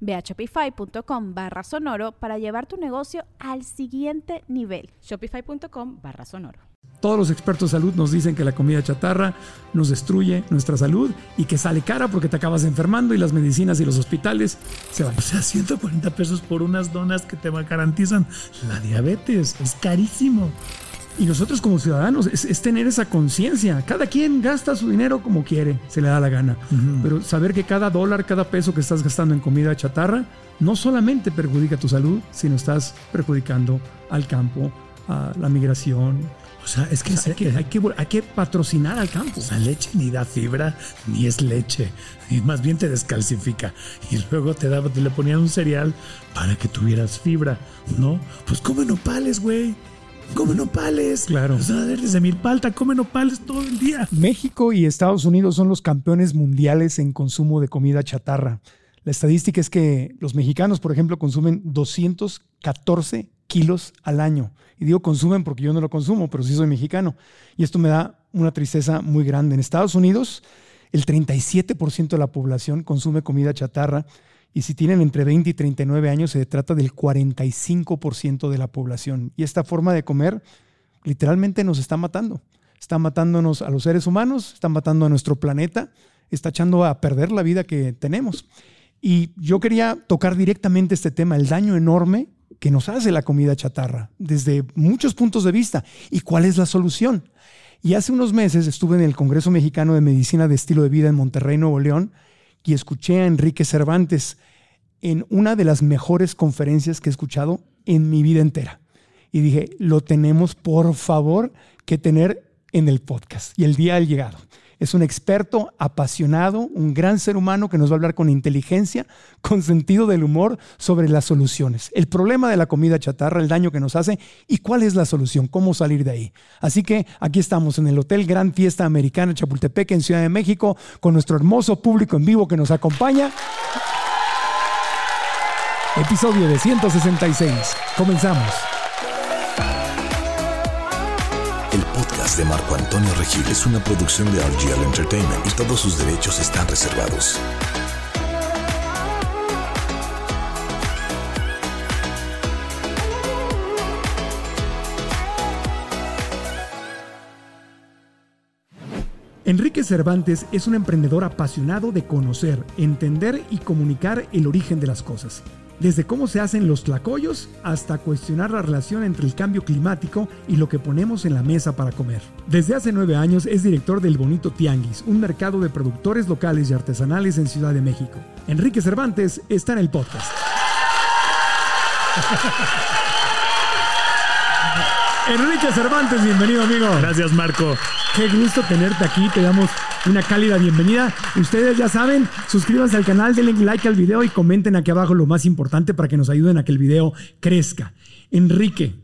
Ve a shopify.com barra sonoro para llevar tu negocio al siguiente nivel. Shopify.com barra sonoro. Todos los expertos de salud nos dicen que la comida chatarra nos destruye nuestra salud y que sale cara porque te acabas enfermando y las medicinas y los hospitales se van. O sea, 140 pesos por unas donas que te garantizan la diabetes. Es carísimo. Y nosotros como ciudadanos es, tener esa conciencia. Cada quien gasta su dinero como quiere, se le da la gana. Pero saber que cada dólar, cada peso que estás gastando en comida chatarra, no solamente perjudica tu salud, sino estás perjudicando al campo, a la migración. O sea, es que, hay, que, hay, que, hay, que, patrocinar al campo. La leche ni da fibra, ni es leche. Y más bien te descalcifica. Y luego te, daba, te le ponían un cereal para que tuvieras fibra, ¿no? Pues come nopales, güey come nopales. Claro. O sea, desde Milpalta come nopales todo el día. México y Estados Unidos son los campeones mundiales en consumo de comida chatarra. La estadística es que los mexicanos, por ejemplo, consumen 214 kilos al año. Y digo consumen porque yo no lo consumo, pero sí soy mexicano. Y esto me da una tristeza muy grande. En Estados Unidos, el 37% de la población consume comida chatarra y si tienen entre 20 y 39 años, se trata del 45% de la población. Y esta forma de comer literalmente nos está matando. Está matándonos a los seres humanos, está matando a nuestro planeta, está echando a perder la vida que tenemos. Y yo quería tocar directamente este tema, el daño enorme que nos hace la comida chatarra, desde muchos puntos de vista. ¿Y cuál es la solución? Y hace unos meses estuve en el Congreso Mexicano de Medicina de Estilo de Vida en Monterrey, Nuevo León, y escuché a Enrique Cervantes en una de las mejores conferencias que he escuchado en mi vida entera. Y dije, lo tenemos por favor que tener en el podcast. Y el día ha llegado. Es un experto apasionado, un gran ser humano que nos va a hablar con inteligencia, con sentido del humor sobre las soluciones. El problema de la comida chatarra, el daño que nos hace y cuál es la solución, cómo salir de ahí. Así que aquí estamos en el Hotel Gran Fiesta Americana Chapultepec en Ciudad de México con nuestro hermoso público en vivo que nos acompaña. Episodio de 166. Comenzamos. De Marco Antonio Regil es una producción de RGL Entertainment y todos sus derechos están reservados. Enrique Cervantes es un emprendedor apasionado de conocer, entender y comunicar el origen de las cosas desde cómo se hacen los tlacoyos hasta cuestionar la relación entre el cambio climático y lo que ponemos en la mesa para comer. Desde hace nueve años es director del Bonito Tianguis, un mercado de productores locales y artesanales en Ciudad de México. Enrique Cervantes está en el podcast. Enrique Cervantes, bienvenido amigo. Gracias Marco. Qué gusto tenerte aquí, te damos una cálida bienvenida. Ustedes ya saben, suscríbanse al canal, denle like al video y comenten aquí abajo lo más importante para que nos ayuden a que el video crezca. Enrique,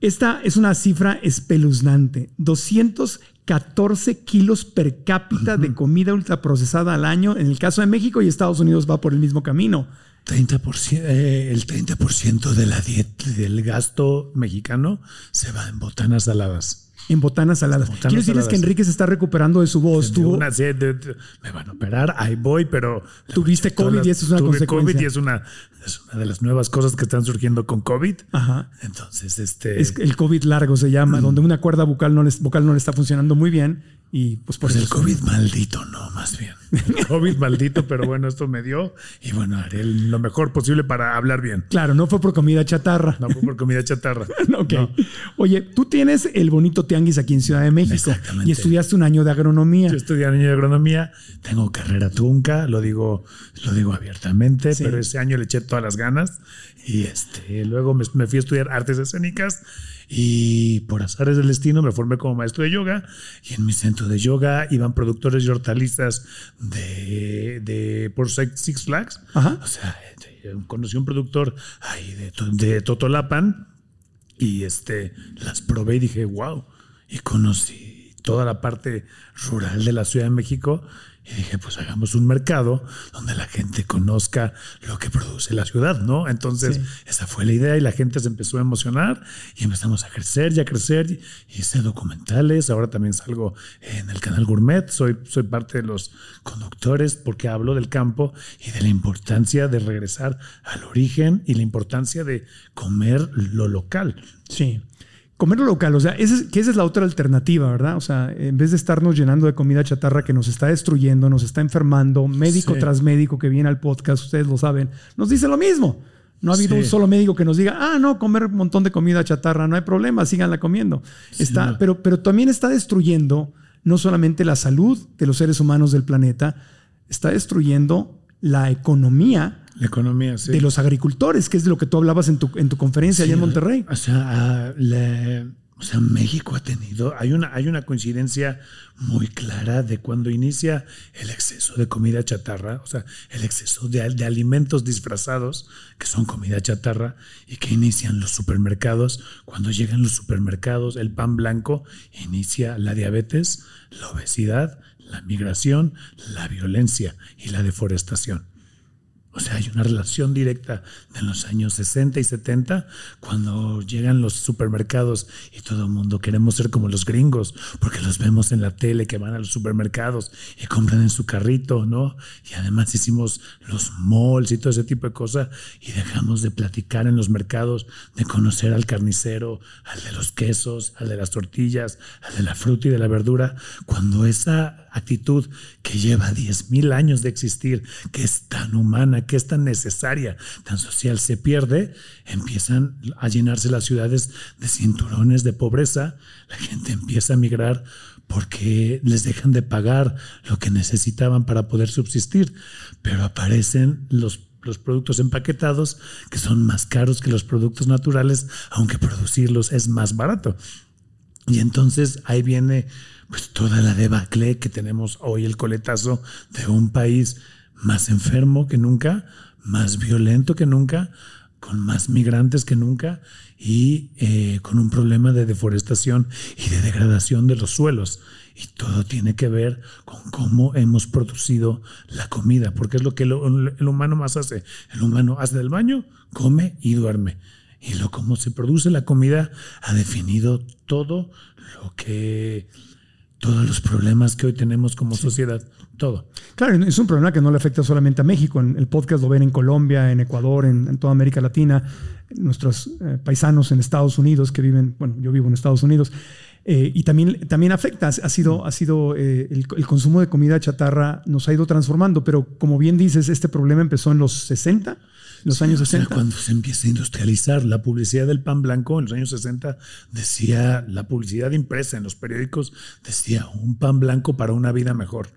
esta es una cifra espeluznante. 214 kilos per cápita de comida ultraprocesada al año. En el caso de México y Estados Unidos va por el mismo camino. 30%, eh, el 30% de la dieta, del gasto mexicano se va en botanas saladas. En botanas saladas. Quiero decirles que Enrique se está recuperando de su voz. Tuvo, una me van a operar, ahí voy, pero. Tuviste COVID y eso es una tuve COVID y es una, es una de las nuevas cosas que están surgiendo con COVID. Ajá. Entonces, este. Es el COVID largo se llama, donde una cuerda vocal no, les, vocal no le está funcionando muy bien Y pues por Pues el COVID maldito, no, más bien. El COVID maldito, pero bueno, esto me dio. Y bueno, haré lo mejor posible para hablar bien. Claro, no fue por comida chatarra. No fue por comida chatarra. Ok. No. Oye, tú tienes el bonito tianguis aquí en Ciudad de México Exactamente. y estudiaste un año de agronomía. Yo estudié año de agronomía, tengo carrera trunca, lo digo, lo digo abiertamente, Sí. pero ese año le eché todas las ganas y este, luego me, me fui a estudiar artes escénicas y por azares del destino me formé como maestro de yoga y en mi centro de yoga iban productores y hortalizas de, de por Six Flags. Ajá. O sea, eh, conocí un productor ahí de, de Totolapan y este, las probé y dije, wow. Y conocí toda la parte rural de la Ciudad de México. Y dije, pues hagamos un mercado donde la gente conozca lo que produce la ciudad, ¿no? Entonces, Sí. esa fue la idea y la gente se empezó a emocionar y empezamos a crecer y a crecer. Y hice documentales, ahora también salgo en el canal Gourmet, soy, soy parte de los conductores porque hablo del campo y de la importancia de regresar al origen y la importancia de comer lo local. Sí. Comer lo local, o sea, esa es, que esa es la otra alternativa, ¿verdad? O sea, en vez de estarnos llenando de comida chatarra que nos está destruyendo, nos está enfermando, médico Sí. tras médico que viene al podcast, ustedes lo saben, nos dice lo mismo. No ha habido Sí. un solo médico que nos diga, ah, no, comer un montón de comida chatarra, no hay problema, síganla comiendo. Está, no. pero, pero también está destruyendo no solamente la salud de los seres humanos del planeta, está destruyendo la economía La economía, sí. de los agricultores, que es de lo que tú hablabas en tu, en tu conferencia allá en Monterrey. O sea, ah, le- o sea, México ha tenido, hay una, hay una coincidencia muy clara de cuando inicia el exceso de comida chatarra, o sea, el exceso de, de alimentos disfrazados que son comida chatarra y que inician los supermercados. Cuando llegan los supermercados, el pan blanco inicia la diabetes, la obesidad, la migración, la violencia y la deforestación. O sea, hay una relación directa de los años 60 y 70, cuando llegan los supermercados y todo el mundo queremos ser como los gringos, porque los vemos en la tele que van a los supermercados y compran en su carrito, ¿no? Y además hicimos los malls y todo ese tipo de cosas y dejamos de platicar en los mercados, de conocer al carnicero, al de los quesos, al de las tortillas, al de la fruta y de la verdura, cuando esa actitud que lleva 10.000 años de existir, que es tan humana, que es tan necesaria, tan social, se pierde, empiezan a llenarse las ciudades de cinturones de pobreza, la gente empieza a migrar porque les dejan de pagar lo que necesitaban para poder subsistir, pero aparecen los los productos empaquetados que son más caros que los productos naturales, aunque producirlos es más barato. Y entonces ahí viene pues toda la debacle que tenemos hoy, el coletazo de un país más enfermo que nunca, más violento que nunca, con más migrantes que nunca y eh, con un problema de deforestación y de degradación de los suelos. Y todo tiene que ver con cómo hemos producido la comida, porque es lo que el humano más hace. El humano hace del baño, come y duerme. Y lo cómo se produce la comida ha definido todo lo que todos los problemas que hoy tenemos como sociedad, todo. Claro, es un problema que no le afecta solamente a México. En el podcast lo ven en Colombia, en Ecuador, en, en toda América Latina, nuestros eh, paisanos en Estados Unidos que viven, bueno, yo vivo en Estados Unidos, eh, y también, también afecta. Ha sido, ha sido eh, el, el consumo de comida chatarra nos ha ido transformando, pero como bien dices, este problema empezó en los 60, los años O sea, 60. cuando se empieza a industrializar la publicidad del pan blanco en los años 60, decía la publicidad impresa en los periódicos, decía un pan blanco para una vida mejor.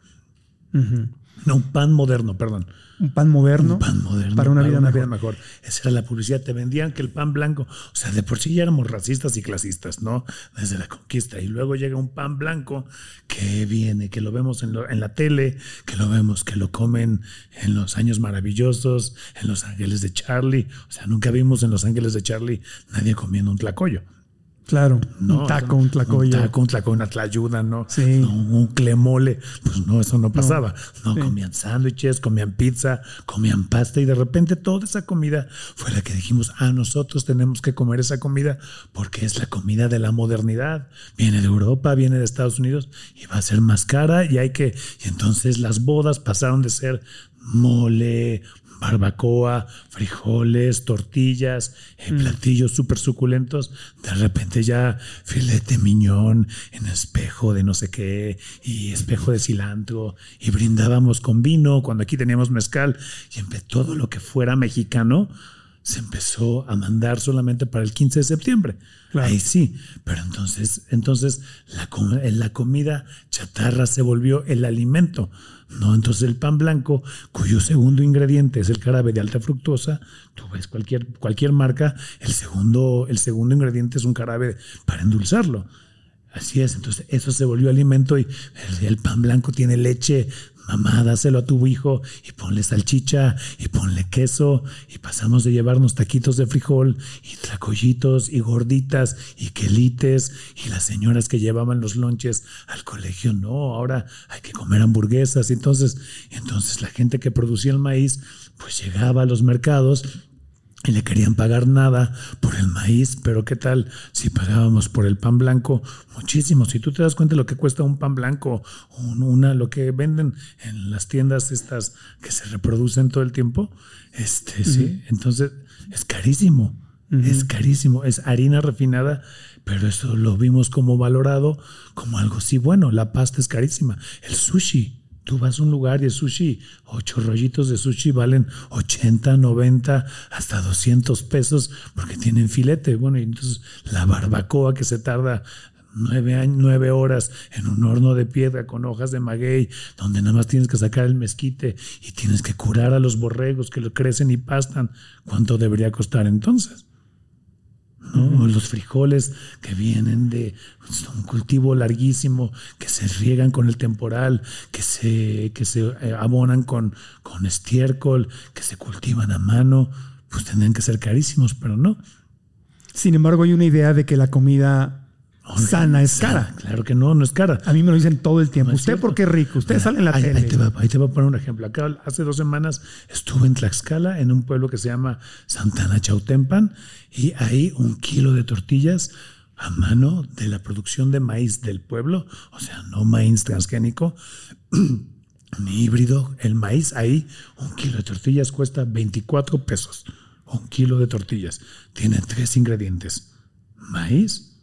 Ujú. No, un pan moderno, perdón. Un pan moderno. Un pan moderno para una vida mejor. mejor. Esa era la publicidad. Te vendían que el pan blanco, o sea, de por sí ya éramos racistas y clasistas, ¿no? Desde la conquista. Y luego llega un pan blanco que viene, que lo vemos en, lo- en la tele, que lo vemos, que lo comen en los años maravillosos, en los ángeles de Charlie. O sea, nunca vimos en los ángeles de Charlie nadie comiendo un tlacoyo. Claro, No, un taco, un tlacoyo. Un taco, un tlacoyo, una tlayuda, ¿no? Sí. No, un clemole. Pues no, eso no pasaba. No, Sí. comían sándwiches, comían pizza, comían pasta y de repente toda esa comida fue la que dijimos, ah, nosotros tenemos que comer esa comida porque es la comida de la modernidad. Viene de Europa, viene de Estados Unidos y va a ser más cara y hay que... Y entonces las bodas pasaron de ser mole, barbacoa, frijoles, tortillas, eh, Mm. platillos súper suculentos. De repente ya filete miñón en espejo de no sé qué y espejo de cilantro y brindábamos con vino cuando aquí teníamos mezcal y empe- todo lo que fuera mexicano se empezó a mandar solamente para el 15 de septiembre. Claro. Ahí sí, pero entonces, entonces la, com- la comida chatarra se volvió el alimento. ¿No? Entonces el pan blanco, cuyo segundo ingrediente es el jarabe de alta fructosa, tú ves cualquier, cualquier marca, el segundo, el segundo ingrediente es un jarabe para endulzarlo. Así es, entonces eso se volvió alimento y el, el pan blanco tiene leche, mamá, dáselo a tu hijo y ponle salchicha y ponle queso y pasamos de llevarnos taquitos de frijol y tlacoyitos y gorditas y quelites y las señoras que llevaban los lonches al colegio, no, ahora hay que comer hamburguesas. Entonces, entonces la gente que producía el maíz pues llegaba a los mercados y le querían pagar nada por el maíz, pero ¿qué tal si pagábamos por el pan blanco muchísimo? Si tú te das cuenta de lo que cuesta un pan blanco, un- una, lo que venden en las tiendas estas que se reproducen todo el tiempo, este, sí, entonces es carísimo, es carísimo, es harina refinada, pero eso lo vimos como valorado como algo sí bueno, la pasta es carísima, el sushi. Tú vas a un lugar y sushi, ocho rollitos de sushi valen 80, 90, hasta 200 pesos porque tienen filete. Bueno, y entonces la barbacoa que se tarda nueve, años, nueve horas en un horno de piedra con hojas de maguey, donde nada más tienes que sacar el mezquite y tienes que curar a los borregos que lo crecen y pastan. ¿Cuánto debería costar entonces? ¿No? O los frijoles que vienen de un cultivo larguísimo, que se riegan con el temporal, que se, que se eh, abonan con, con estiércol, que se cultivan a mano, pues tendrían que ser carísimos, pero no. Sin embargo, hay una idea de que la comida sana es cara. Claro que no, no es cara. A mí me lo dicen todo el tiempo. No ¿Usted cierto. por qué es rico? Usted Mira, sale en la ahí, tele. Ahí te, va, ahí te voy a poner un ejemplo. Acá hace dos semanas estuve en Tlaxcala, en un pueblo que se llama Santana Chautempan, y ahí un kilo de tortillas a mano de la producción de maíz del pueblo, o sea, no maíz transgénico, ni híbrido. El maíz ahí, un kilo de tortillas cuesta 24 pesos. Un kilo de tortillas. Tiene tres ingredientes. Maíz,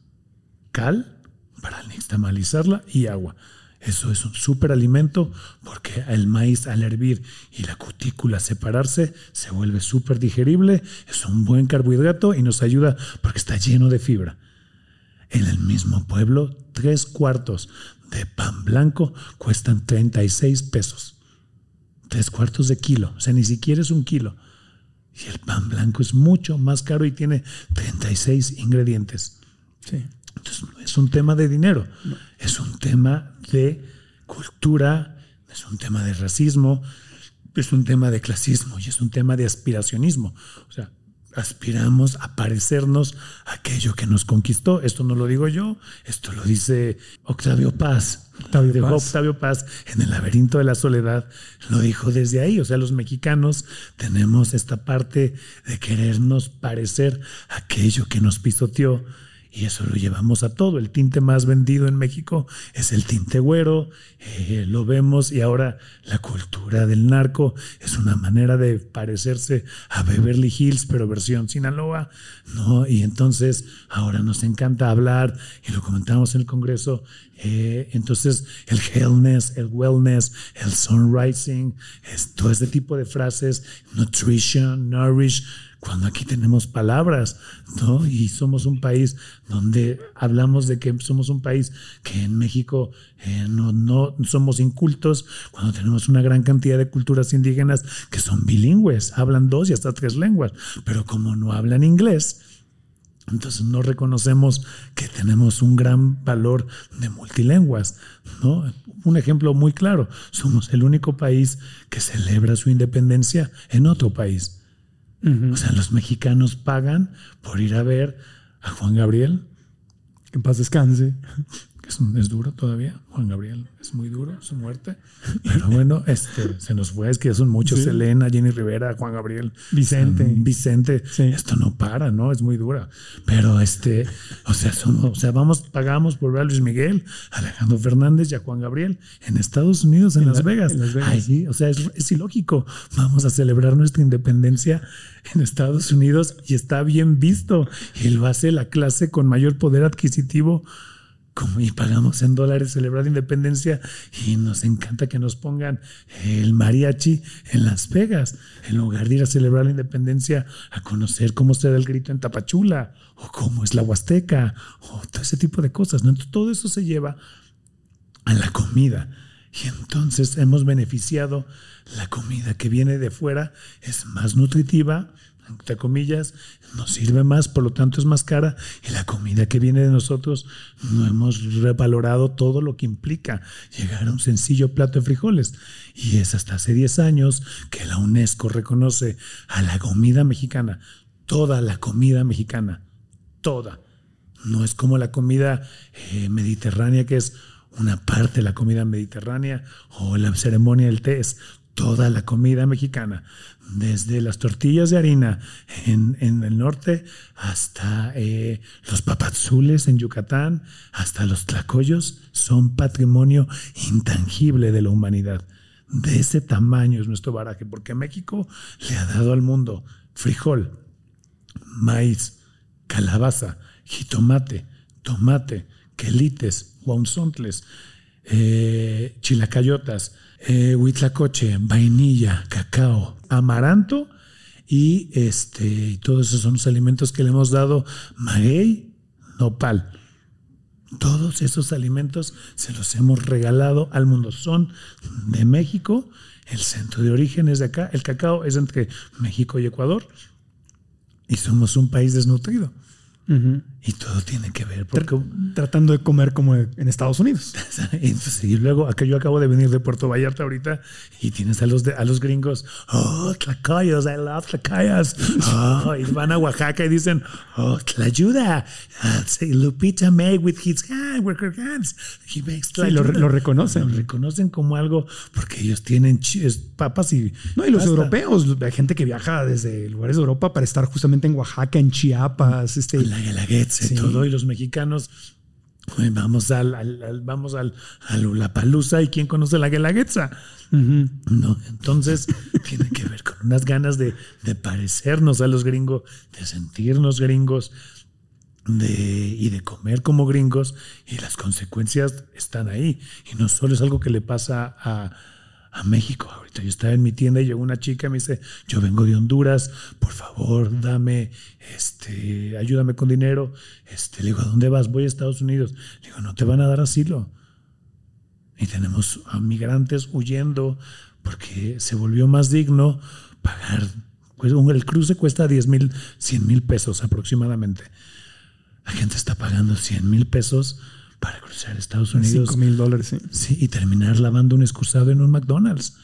cal para nixtamalizarla y agua. Eso es un superalimento porque el maíz al hervir y la cutícula separarse se vuelve súper digerible, es un buen carbohidrato y nos ayuda porque está lleno de fibra. En el mismo pueblo, tres cuartos de pan blanco cuestan 36 pesos. Tres cuartos de kilo, o sea, ni siquiera es un kilo. Y el pan blanco es mucho más caro y tiene 36 ingredientes. Sí. Entonces, no es un tema de dinero, es un tema de cultura, es un tema de racismo, es un tema de clasismo y es un tema de aspiracionismo. O sea, aspiramos a parecernos a aquello que nos conquistó. Esto no lo digo yo, esto lo dice Octavio Paz. Octavio Dejó Paz. Octavio Paz en el laberinto de la soledad, lo dijo desde ahí. O sea, los mexicanos tenemos esta parte de querernos parecer a aquello que nos pisoteó. Y eso lo llevamos a todo. El tinte más vendido en México es el tinte güero. eh, lo vemos y ahora la cultura del narco es una manera de parecerse a Beverly Hills, pero versión Sinaloa. ¿no? Y entonces ahora nos encanta hablar y lo comentamos en el Congreso. eh, entonces el healthness, el wellness, el sunrising, es todo este tipo de frases, nutrition, nourish cuando aquí tenemos palabras, ¿no? Y somos un país donde hablamos de que somos un país que en México eh, no, no somos incultos, cuando tenemos una gran cantidad de culturas indígenas que son bilingües, hablan dos y hasta tres lenguas, pero como no hablan inglés, entonces no reconocemos que tenemos un gran valor de multilenguas, ¿no? Un ejemplo muy claro, somos el único país que celebra su independencia en otro país. O sea, los mexicanos pagan por ir a ver a Juan Gabriel, Que en paz descanse. Es, es, duro todavía. Juan Gabriel es muy duro su muerte. Pero bueno, este, se nos fue, es que son muchos. Sí. Elena, Jenny Rivera, Juan Gabriel. Vicente. um, Vicente. Sí. Esto no para, ¿no? Es muy dura. Pero este, o sea, somos, o sea, vamos, pagamos por ver a Luis Miguel, a Alejandro Fernández y a Juan Gabriel en Estados Unidos, en, En Las, la- Vegas. en Las Vegas. Ahí, o sea, es, es ilógico. Vamos a celebrar nuestra independencia en Estados Unidos y está bien visto. Y lo hace la clase con mayor poder adquisitivo como y pagamos en dólares celebrar la independencia y nos encanta que nos pongan el mariachi en Las Vegas en lugar de ir a celebrar la independencia a conocer cómo se da el grito en Tapachula o cómo es la Huasteca o todo ese tipo de cosas. ¿no? Entonces, todo eso se lleva a la comida y entonces hemos beneficiado la comida que viene de fuera es más nutritiva entre comillas, nos sirve más, por lo tanto es más cara, y la comida que viene de nosotros no hemos revalorado todo lo que implica llegar a un sencillo plato de frijoles. Y es hasta hace 10 años que la UNESCO reconoce a la comida mexicana, toda la comida mexicana, toda. No es como la comida eh, mediterránea, que es una parte de la comida mediterránea, o la ceremonia del té, es toda la comida mexicana, desde las tortillas de harina en, el norte hasta eh, los papazules en Yucatán, hasta los tlacoyos, son patrimonio intangible de la humanidad. De ese tamaño es nuestro baraje, porque México le ha dado al mundo frijol, maíz, calabaza, jitomate, tomate, quelites, guauzontles, eh, chilacayotas, eh, huitlacoche, vainilla, cacao, amaranto y este, todos esos son los alimentos que le hemos dado maguey, nopal. Todos esos alimentos se los hemos regalado al mundo. Son de México, el centro de origen es de acá, el cacao es entre México y Ecuador y somos un país desnutrido. Ujú. Y todo tiene que ver porque Tr- Tratando de comer como en Estados Unidos. Entonces, y luego acá yo acabo de venir de Puerto Vallarta ahorita y tienes a los de, a los gringos, oh, tlacayos, I love tlacayas. Oh, y van a Oaxaca y dicen, oh, tlayuda. Uh, say, Lupita made with his hand, with her hands. He makes Sí, lo, tlayuda". lo reconocen. Lo reconocen como algo porque ellos tienen papas y No, y los europeos, hay gente que viaja desde lugares de Europa para estar justamente en Oaxaca, en Chiapas, este, la Guelaguetza Sí. todo, y los mexicanos. "Uy, Vamos al, al- al- vamos al, La Palusa y quién conoce la Guelaguetza. Ujú. No, entonces tiene que ver con unas ganas de, de parecernos a los gringos, de sentirnos gringos de, y de comer como gringos y las consecuencias están ahí. Y no solo es algo que le pasa a, a México. Ahorita yo estaba en mi tienda y llegó una chica y me dice, yo vengo de Honduras, por favor, dame, este, ayúdame con dinero. Este, le digo, ¿a dónde vas? Voy a Estados Unidos. Le digo, no te van a dar asilo. Y tenemos a migrantes huyendo porque se volvió más digno pagar. Pues el cruce cuesta 10 mil, 100 mil pesos aproximadamente. La gente está pagando 100 mil pesos para cruzar Estados Unidos. 5 mil dólares. sí. Sí, y terminar lavando un excusado en un McDonald's.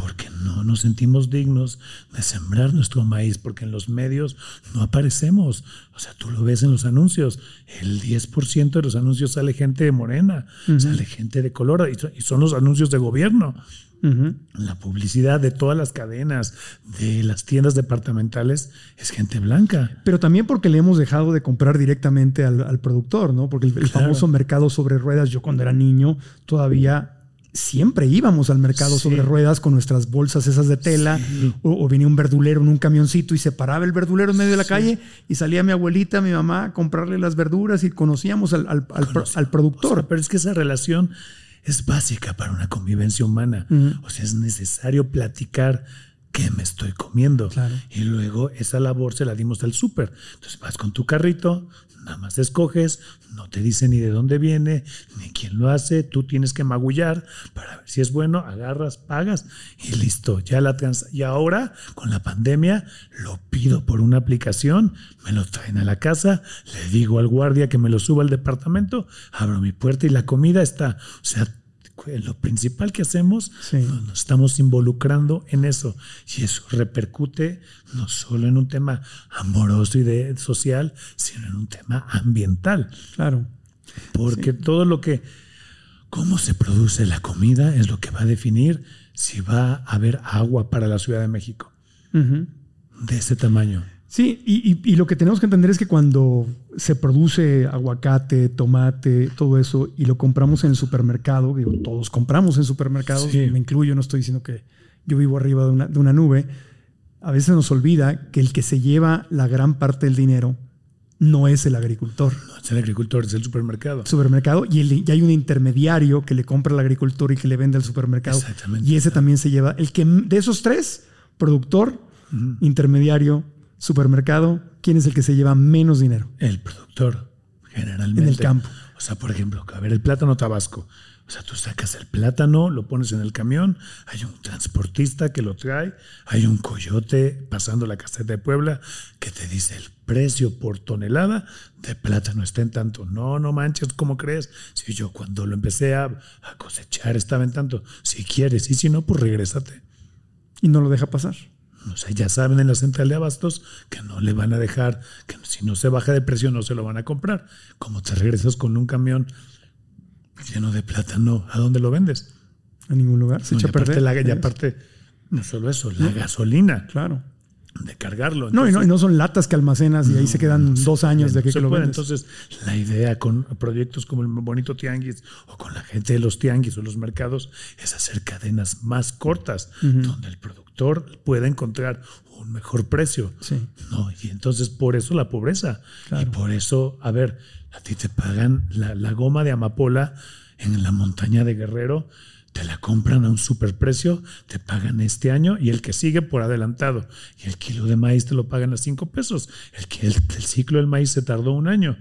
Porque no nos sentimos dignos de sembrar nuestro maíz, porque en los medios no aparecemos. O sea, tú lo ves en los anuncios. El 10% de los anuncios sale gente de morena, sale gente de color, y son- los anuncios de gobierno. La publicidad de todas las cadenas, de las tiendas departamentales, es gente blanca. Pero también porque le hemos dejado de comprar directamente al, al productor, ¿no? Porque el, el Claro. famoso mercado sobre ruedas, yo cuando era niño todavía siempre íbamos al mercado Sí. sobre ruedas con nuestras bolsas esas de tela Sí. o, o venía un verdulero en un camioncito y se paraba el verdulero en medio de la calle y salía mi abuelita, mi mamá a comprarle las verduras y conocíamos al, al- al pro- al O productor. sea, pero es que esa relación es básica para una convivencia humana. O sea, es necesario platicar qué me estoy comiendo. Claro. Y luego esa labor se la dimos al súper. Entonces vas con tu carrito, nada más escoges, no te dice ni de dónde viene, ni quién lo hace, tú tienes que magullar para ver si es bueno, agarras, pagas y listo. Ya la trans y ahora con la pandemia lo pido por una aplicación, me lo traen a la casa, le digo al guardia que me lo suba al departamento, abro mi puerta y la comida está, o sea, lo principal que hacemos, Sí. nos, nos estamos involucrando en eso. Y eso repercute no solo en un tema amoroso y de, social, sino en un tema ambiental. Claro. Porque todo lo que, cómo se produce la comida es lo que va a definir si va a haber agua para la Ciudad de México. De ese tamaño. Sí, y, y, lo que tenemos que entender es que cuando se produce aguacate, tomate, todo eso, y lo compramos en el supermercado, digo, todos compramos en supermercados, me incluyo, no estoy diciendo que yo vivo arriba de una, de una nube, a veces nos olvida que el que se lleva la gran parte del dinero no es el agricultor. No es el agricultor, es el supermercado. Supermercado y, y, hay un intermediario que le compra al agricultor y que le vende al supermercado. Exactamente. Y ese también se lleva. El que de esos tres, productor, intermediario, supermercado, ¿quién es el que se lleva menos dinero? El productor, generalmente. En el campo. O sea, por ejemplo, a ver, el plátano tabasco. O sea, tú sacas el plátano, lo pones en el camión, hay un transportista que lo trae, hay un coyote pasando la caseta de Puebla que te dice el precio por tonelada de plátano está en tanto. No, no manches, ¿cómo crees? Si yo cuando lo empecé a, a cosechar estaba en tanto. Si quieres y si no, pues regrésate. Y no lo deja pasar. O sea, ya saben en la central de abastos que no le van a dejar, que si no se baja de precio no se lo van a comprar. Como te regresas con un camión lleno de plátano, ¿a dónde lo vendes? A ningún lugar. Se echa a perder. La, y aparte, no solo eso, la gasolina. Claro. De cargarlo. no, y no, y no son latas que almacenas y ahí se quedan dos años de que, que lo vendes. Entonces, la idea con proyectos como el Bonito Tianguis o con la gente de los tianguis o los mercados es hacer cadenas más cortas, donde el producto pueda encontrar un mejor precio. ¿no? Y entonces por eso la pobreza. Y por eso, a ver, a ti te pagan la, goma de amapola en la montaña de Guerrero, te la compran a un superprecio, te pagan este año y el que sigue por adelantado. Y el kilo de maíz te lo pagan a cinco pesos. El, el, ciclo del maíz se tardó un año.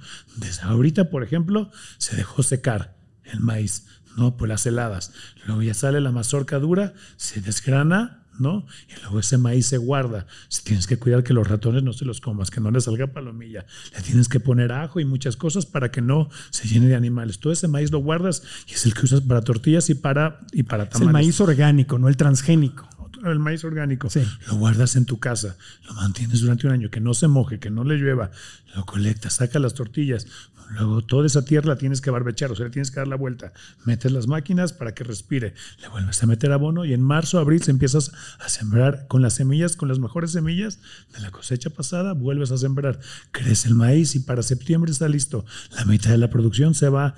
Ahorita, por ejemplo, se dejó secar el maíz, ¿no? Por las heladas. Luego ya sale la mazorca dura, se desgrana, ¿no? Y luego ese maíz se guarda. Si tienes que cuidar que los ratones no se los comas, que no les salga palomilla. Le tienes que poner ajo y muchas cosas para que no se llene de animales. Todo ese maíz lo guardas y es el que usas para tortillas y para, y para tamales. el maíz orgánico, no el transgénico el maíz orgánico, lo guardas en tu casa, lo mantienes durante un año, que no se moje, que no le llueva, lo colectas, saca las tortillas, Luego toda esa tierra la tienes que barbechar, o sea, le tienes que dar la vuelta. Metes las máquinas para que respire. Le vuelves a meter abono y en marzo, abril se empiezas a sembrar con las semillas, con las mejores semillas de la cosecha pasada, vuelves a sembrar. Crece el maíz y para septiembre está listo. La mitad de la producción se va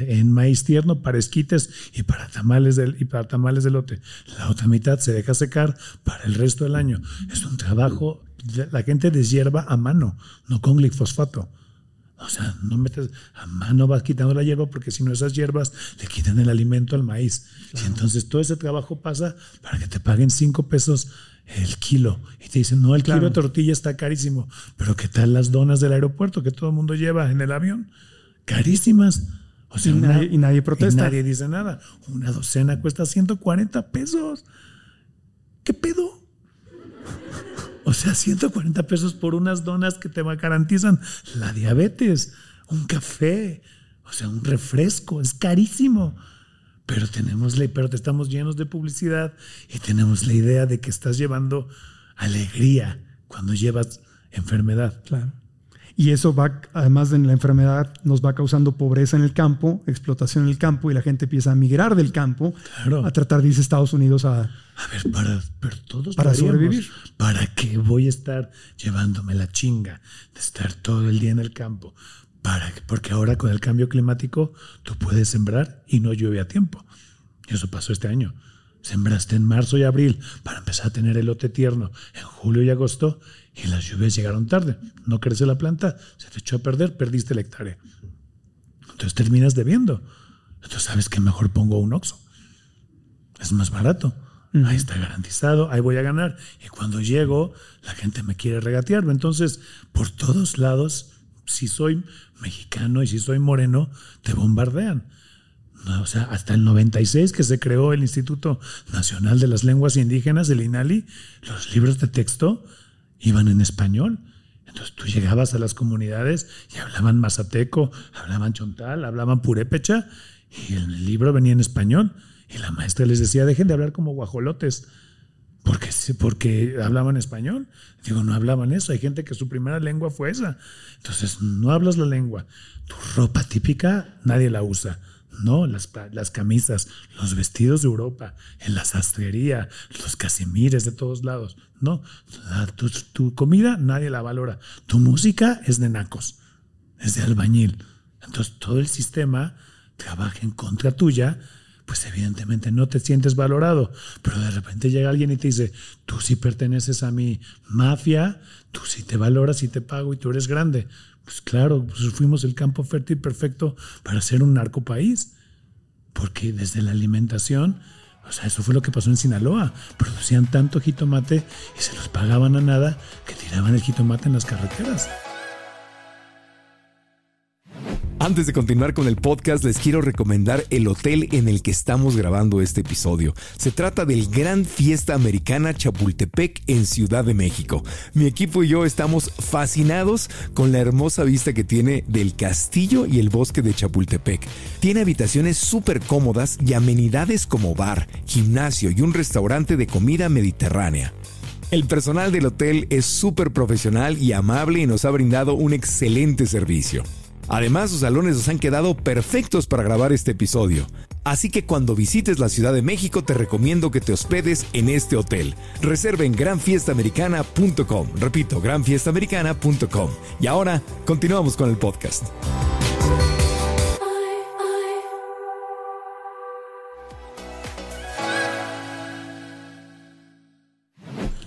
en, maíz tierno para esquites y para tamales del, y para tamales de lote. La otra mitad se deja secar para el resto del año. Es un trabajo, la gente deshierva a mano, no con glifosfato. O sea, no metes a mano, vas quitando la hierba porque si no esas hierbas le quitan el alimento al maíz. Y entonces todo ese trabajo pasa para que te paguen cinco pesos el kilo. Y te dicen, no, el kilo de tortilla está carísimo. Pero ¿qué tal las donas del aeropuerto que todo el mundo lleva en el avión? Carísimas. O sea, y, nadie, y nadie protesta. Y nadie dice nada. Una docena cuesta 140 pesos. ¿Qué pedo? O sea, 140 pesos por unas donas que te garantizan la diabetes, un café, o sea, un refresco, es carísimo. Pero tenemos la, pero estamos llenos de publicidad y tenemos la idea de que estás llevando alegría cuando llevas enfermedad. Claro. Y eso va, además de la enfermedad, nos va causando pobreza en el campo, explotación en el campo, y la gente empieza a migrar del campo a tratar de irse a Estados Unidos a... A ver, para, pero todos para sobrevivir. ¿Para qué voy a estar llevándome la chinga de estar todo el día en el campo? ¿Para Porque ahora con el cambio climático tú puedes sembrar y no llueve a tiempo. Y eso pasó este año. Sembraste en marzo y abril para empezar a tener el lote tierno en julio y agosto y las lluvias llegaron tarde. No crece la planta, se te echó a perder, perdiste el hectárea. Entonces terminas debiendo. Entonces sabes que mejor pongo un oxo. Es más barato. Ahí está garantizado, ahí voy a ganar. Y cuando llego, la gente me quiere regatear. Entonces, por todos lados, si soy mexicano y si soy moreno, te bombardean. O sea, hasta el 96 que se creó el Instituto Nacional de las Lenguas Indígenas, el INALI, los libros de texto iban en español. Entonces tú llegabas a las comunidades y hablaban mazateco, hablaban chontal, hablaban purépecha y el libro venía en español. Y la maestra les decía, dejen de hablar como guajolotes, porque porque hablaban español. Digo, no hablaban eso. Hay gente que su primera lengua fue esa. Entonces, no hablas la lengua. Tu ropa típica, nadie la usa. No, las, las camisas, los vestidos de Europa, en la sastrería, los casimires de todos lados. No, tu, tu comida nadie la valora. Tu música es de nacos, es de albañil. Entonces, todo el sistema trabaja en contra tuya pues evidentemente no te sientes valorado, pero de repente llega alguien y te dice, tú sí perteneces a mi mafia, tú sí te valoras y te pago y tú eres grande. Pues claro, pues fuimos el campo fértil perfecto para ser un narco país, porque desde la alimentación, o sea, eso fue lo que pasó en Sinaloa, producían tanto jitomate y se los pagaban a nada que tiraban el jitomate en las carreteras. Antes de continuar con el podcast, les quiero recomendar el hotel en el que estamos grabando este episodio. Se trata del Gran Fiesta Americana Chapultepec en Ciudad de México. Mi equipo y yo estamos fascinados con la hermosa vista que tiene del castillo y el bosque de Chapultepec. Tiene habitaciones súper cómodas y amenidades como bar, gimnasio y un restaurante de comida mediterránea. El personal del hotel es súper profesional y amable y nos ha brindado un excelente servicio. Además, sus salones nos han quedado perfectos para grabar este episodio. Así que cuando visites la Ciudad de México te recomiendo que te hospedes en este hotel. Reserva en granfiestamericana.com. Repito, granfiestamericana.com. Y ahora, continuamos con el podcast.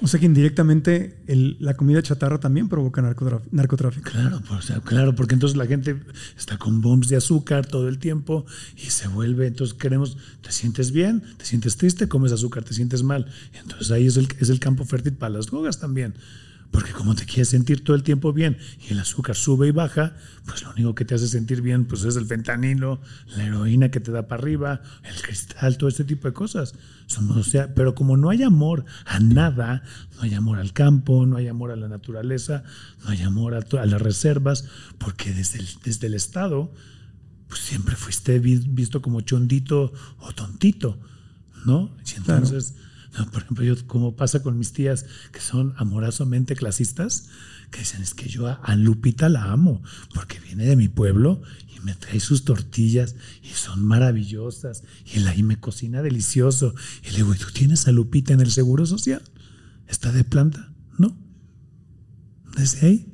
O sea que indirectamente la comida chatarra también provoca narcotráfico. Claro, claro, porque entonces la gente está con bombs de azúcar todo el tiempo y se vuelve, entonces queremos, te sientes bien, te sientes triste, comes azúcar, te sientes mal. Entonces ahí es el, es el campo fértil para las drogas también. Porque como te quieres sentir todo el tiempo bien y el azúcar sube y baja, pues lo único que te hace sentir bien pues es el fentanilo, la heroína que te da para arriba, el cristal, todo este tipo de cosas. Somos, o sea, pero como no hay amor a nada, no hay amor al campo, no hay amor a la naturaleza, no hay amor a, las reservas, porque desde el, desde el Estado pues siempre fuiste visto como chondito o tontito, ¿no? Y entonces... por ejemplo, yo, como pasa con mis tías que son amorosamente clasistas, que dicen, es que yo a, Lupita la amo, porque viene de mi pueblo y me trae sus tortillas y son maravillosas y, la, y me cocina delicioso. Y le digo, ¿y tú tienes a Lupita en el Seguro Social? ¿Está de planta? No. Desde ahí,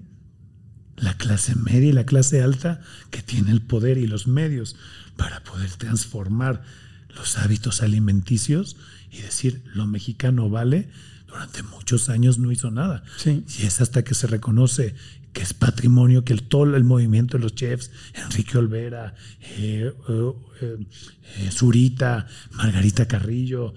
la clase media y la clase alta que tiene el poder y los medios para poder transformar los hábitos alimenticios y decir, lo mexicano vale, durante muchos años no hizo nada. Y es hasta que se reconoce que es patrimonio, que el, todo el movimiento de los chefs, Enrique Olvera, eh, eh, eh, Zurita, Margarita Carrillo,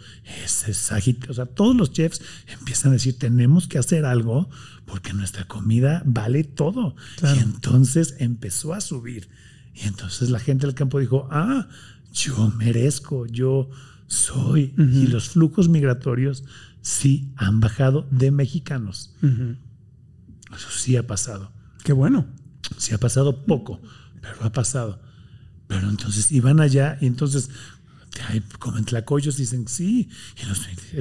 Sajit, o sea, todos los chefs empiezan a decir, tenemos que hacer algo porque nuestra comida vale todo. Y entonces empezó a subir. Y entonces la gente del campo dijo, ah, yo merezco, yo soy. Y los flujos migratorios sí han bajado de mexicanos. Eso sí ha pasado. Qué bueno. Sí ha pasado poco, pero ha pasado. Pero entonces iban allá y entonces comen tlacoyos, dicen sí,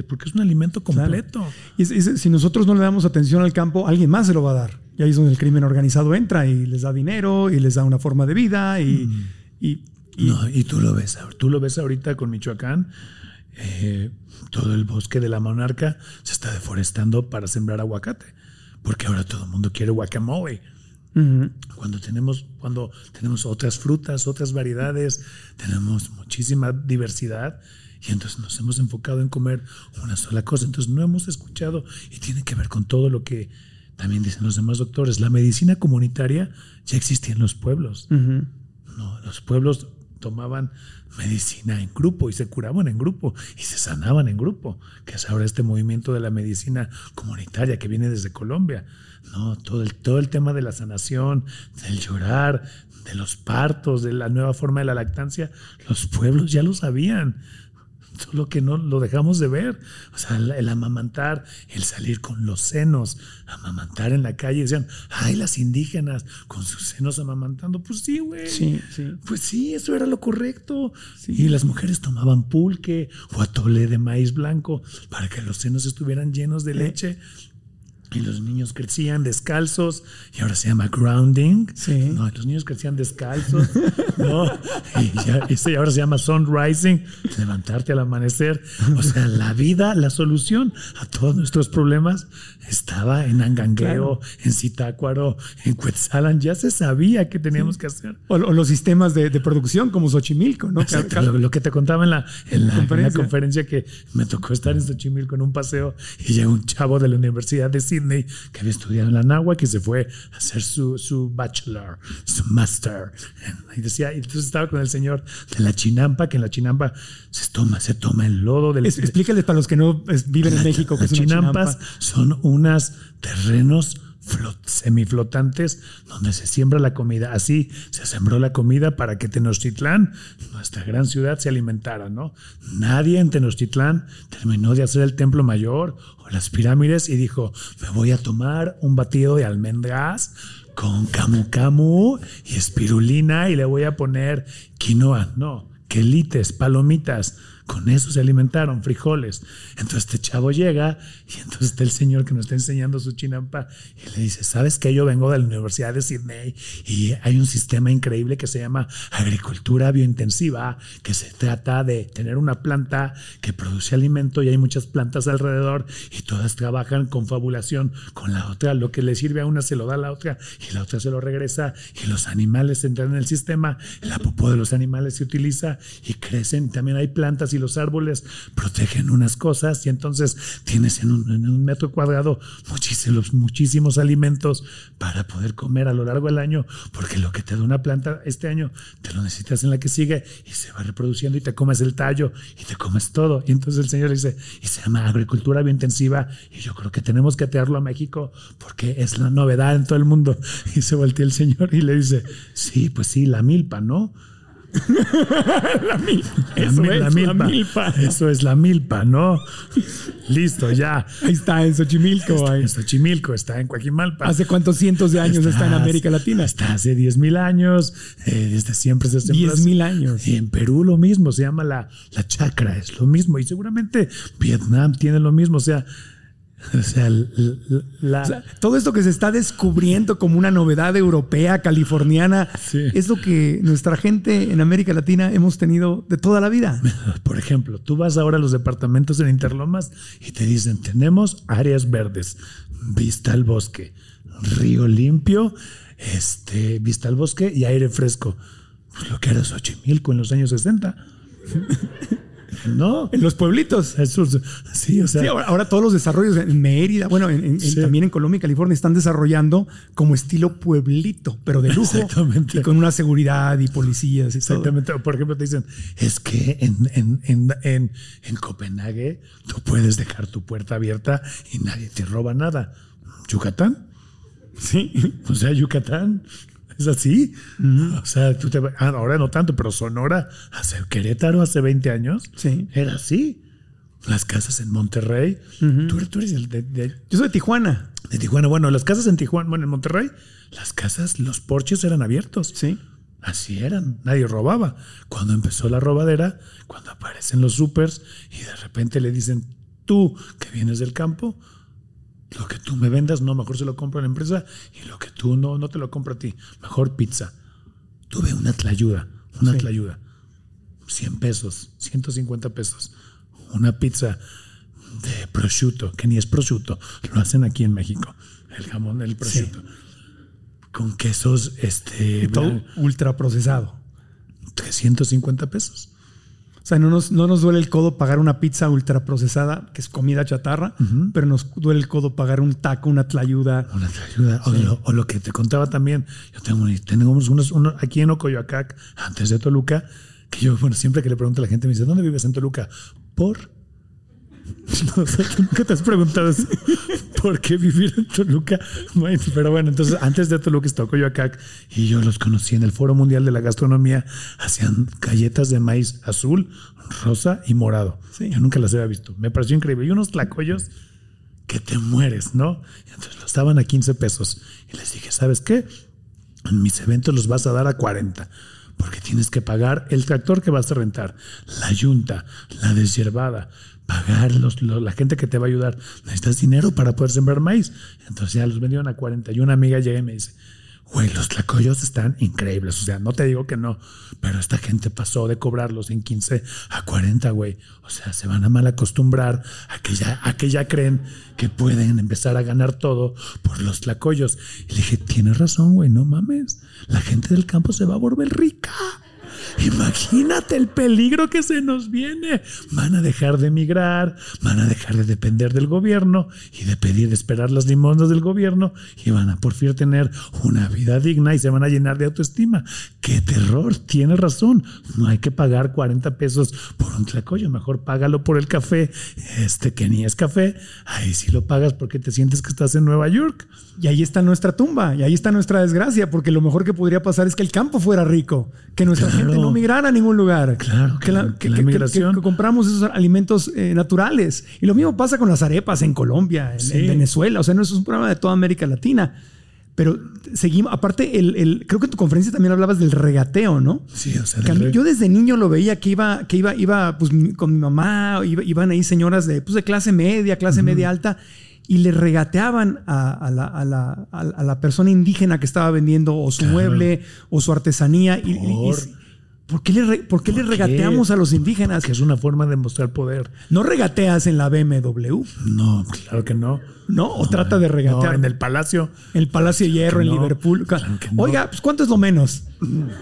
porque es un alimento completo. Y, si nosotros no le damos atención al campo, alguien más se lo va a dar. Y ahí es donde el crimen organizado entra y les da dinero y les da una forma de vida y mm. Y, no, y tú lo ves, tú lo ves ahorita con Michoacán, eh, todo el bosque de la monarca se está deforestando para sembrar aguacate, porque ahora todo el mundo quiere guacamole. Cuando tenemos, cuando tenemos otras frutas, otras variedades, tenemos muchísima diversidad y entonces nos hemos enfocado en comer una sola cosa. Entonces no hemos escuchado y tiene que ver con todo lo que también dicen los demás doctores. La medicina comunitaria ya existía en los pueblos. No, los pueblos tomaban medicina en grupo y se curaban en grupo y se sanaban en grupo, que es ahora este movimiento de la medicina comunitaria que viene desde Colombia. No, todo el, todo el tema de la sanación, del llorar, de los partos, de la nueva forma de la lactancia, los pueblos ya lo sabían. Solo que no lo dejamos de ver. O sea, el, el amamantar, el salir con los senos, amamantar en la calle, decían, ay, las indígenas con sus senos amamantando. Pues sí, güey. Sí, sí. Pues sí, eso era lo correcto. Y las mujeres tomaban pulque o atole de maíz blanco para que los senos estuvieran llenos de leche. Y los niños crecían descalzos y ahora se llama grounding. Sí. No, los niños crecían descalzos. no, y, ya- y sí, ahora se llama sunrising, levantarte al amanecer. O sea, la vida, la solución a todos nuestros problemas estaba en Angangueo, en Zitácuaro, en Cuetzalan. Ya se sabía qué teníamos que hacer. O, o los sistemas de, de producción como Xochimilco, ¿no? Exacto, lo, lo que te contaba en la, en, la, en la Conferencia. conferencia que me tocó estar en Xochimilco en un paseo y llegó un chavo de la Universidad de Sydney que había estudiado en la Nahua que se fue a hacer su, su bachelor, su master. Y decía, y entonces estaba con el señor de la chinampa, que en la chinampa se toma, se toma el lodo del Es- explícales para los que no es, viven en México que las una chinampas chinampa. son unos terrenos flot- semiflotantes donde se siembra la comida. Así se sembró la comida para que Tenochtitlán, nuestra gran ciudad, se alimentara, ¿no? Nadie en Tenochtitlán terminó de hacer el templo mayor o las pirámides y dijo, me voy a tomar un batido de almendras con camu camu y espirulina y le voy a poner quinoa. No, quelites, palomitas. Con eso se alimentaron, frijoles. Entonces este chavo llega y entonces está el señor que nos está enseñando su chinampa y le dice, ¿sabes qué? Yo vengo de la Universidad de Sydney y hay un sistema increíble que se llama agricultura biointensiva, que se trata de tener una planta que produce alimento y hay muchas plantas alrededor y todas trabajan con fabulación con la otra. Lo que le sirve a una se lo da a la otra y la otra se lo regresa y los animales entran en el sistema, la popó de los animales se utiliza y crecen. También hay plantas y los árboles protegen unas cosas y entonces tienes en un, en un metro cuadrado muchísimos, muchísimos alimentos para poder comer a lo largo del año, porque lo que te da una planta este año te lo necesitas en la que sigue y se va reproduciendo y te comes el tallo y te comes todo. Y entonces el señor dice, y se llama agricultura biointensiva y yo creo que tenemos que traerlo a México porque es la novedad en todo el mundo. Y se voltea el señor y le dice, sí, pues sí, la milpa, ¿no? la milpa. Eso mil- es, la milpa. Eso es la milpa, ¿no? Listo, ya. Ahí está, en Xochimilco. Está ahí. en Xochimilco, está en Coajimalpa. ¿Hace cuántos cientos de años está, en América Latina? Está hace 10 mil años, eh, desde siempre se sembró 10,000 así. años. Y en Perú lo mismo, se llama la, la chacra, es lo mismo. Y seguramente Vietnam tiene lo mismo, o sea, o sea, l- l- la, O sea, todo esto que se está descubriendo como una novedad europea, californiana, Sí. es lo que nuestra gente en América Latina hemos tenido de toda la vida. Por ejemplo, tú vas ahora a los departamentos en Interlomas y te dicen, tenemos áreas verdes, vista al bosque, río limpio, este, vista al bosque y aire fresco. Pues lo que era Xochimilco en los años 60. no, En los pueblitos. sí, o sea, Sí, ahora, ahora todos los desarrollos en Mérida, bueno, en- en- en- Sí. también en Colombia y California están desarrollando como estilo pueblito, pero de lujo. Exactamente. Y con una seguridad y policías y. Exactamente. Por ejemplo, te dicen, es que en, en, en, en, en Copenhague tú puedes dejar tu puerta abierta y nadie te roba nada. ¿Yucatán? Sí. O sea, Yucatán es así. O sea, tú te ah, ahora no tanto, pero Sonora, hace Querétaro hace 20 años, Sí. era así. Las casas en Monterrey. tú, eres- tú eres el de, de- Yo soy de Tijuana. de Tijuana. Bueno, las casas en Tijuana, bueno, en Monterrey, las casas, los porches eran abiertos. Sí. Así eran, nadie robaba. Cuando empezó la robadera, cuando aparecen los supers y de repente le dicen, tú que vienes del campo, lo que tú me vendas, no, mejor se lo compro a la empresa y lo que tú no, no te lo compro a ti, mejor pizza. Tuve una tlayuda, una Sí. tlayuda, 100 pesos, 150 pesos, una pizza de prosciutto, que ni es prosciutto, lo hacen aquí en México, el jamón, el prosciutto. Con quesos, este, todo ultra procesado. 350 pesos. O sea, no nos, no nos duele el codo pagar una pizza ultra procesada, que es comida chatarra, pero nos duele el codo pagar un taco, una tlayuda. Una ayuda. O, lo, o lo que te contaba también, yo tengo, tenemos unos, unos aquí en Ocoyoacac, antes de Toluca, que yo, bueno, siempre que le pregunto a la gente, me dice, ¿dónde vives en Toluca? Por. No, ¿tú nunca te has preguntado eso? por qué vivir en Toluca. Bueno, pero bueno, entonces antes de Toluca estaba Coyoacac y yo los conocí en el Foro Mundial de la Gastronomía. Hacían galletas de maíz azul, rosa y morado. Sí. Yo nunca las había visto. Me pareció increíble. Y unos tlacoyos que te mueres, ¿no? Y entonces los daban a 15 pesos. Y les dije, ¿sabes qué? En mis eventos los vas a dar a 40. Porque tienes que pagar el tractor que vas a rentar, la yunta, la deshiervada, pagar los, lo- la gente que te va a ayudar. Necesitas dinero para poder sembrar maíz. Entonces ya los vendieron a 40. Y una amiga llega y me dice, güey, los tlacoyos están increíbles. O sea, no te digo que no, pero esta gente pasó de cobrarlos en 15 a 40, güey. O sea, se van a mal acostumbrar a que ya, a que ya creen que pueden empezar a ganar todo por los tlacoyos. Y le dije, tienes razón, güey, no mames. La gente del campo se va a volver rica. Imagínate el peligro que se nos viene. Van a dejar de emigrar, van a dejar de depender del gobierno y de pedir, de esperar las limosnas del gobierno y van a por fin tener una vida digna y se van a llenar de autoestima. ¡Qué terror! Tiene razón. No hay que pagar 40 pesos por un tlacoyo. Mejor págalo por el café, este que ni es café. Ahí sí lo pagas porque te sientes que estás en Nueva York. Y ahí está nuestra tumba, y ahí está nuestra desgracia, porque lo mejor que podría pasar es que el campo fuera rico, que nuestra Claro. gente no migrara a ningún lugar. Claro, que, la, que- que- migración- que compramos esos alimentos eh, naturales. Y lo mismo pasa con las arepas en Colombia, en, Sí. en Venezuela. O sea, no es un problema de toda América Latina. Pero seguimos, aparte, el, el- creo que en tu conferencia también hablabas del regateo, ¿no? Sí, o sea, mí- yo desde niño lo veía que iba, que iba, iba pues, con mi mamá, iba- iban ahí señoras de, pues, de clase media, clase media alta, y le regateaban a, a la, a la- a la- persona indígena que estaba vendiendo o su Claro. mueble o su artesanía. Y, y- y- Por- ¿Por qué le, por qué le ¿Por qué? regateamos a los indígenas? que es una forma de mostrar poder. No regateas en la BMW, No, claro que no. ¿no? O trata de No, regatear en el palacio. el Palacio de Hierro en Liverpool. claro. Oiga, pues ¿cuánto es lo menos?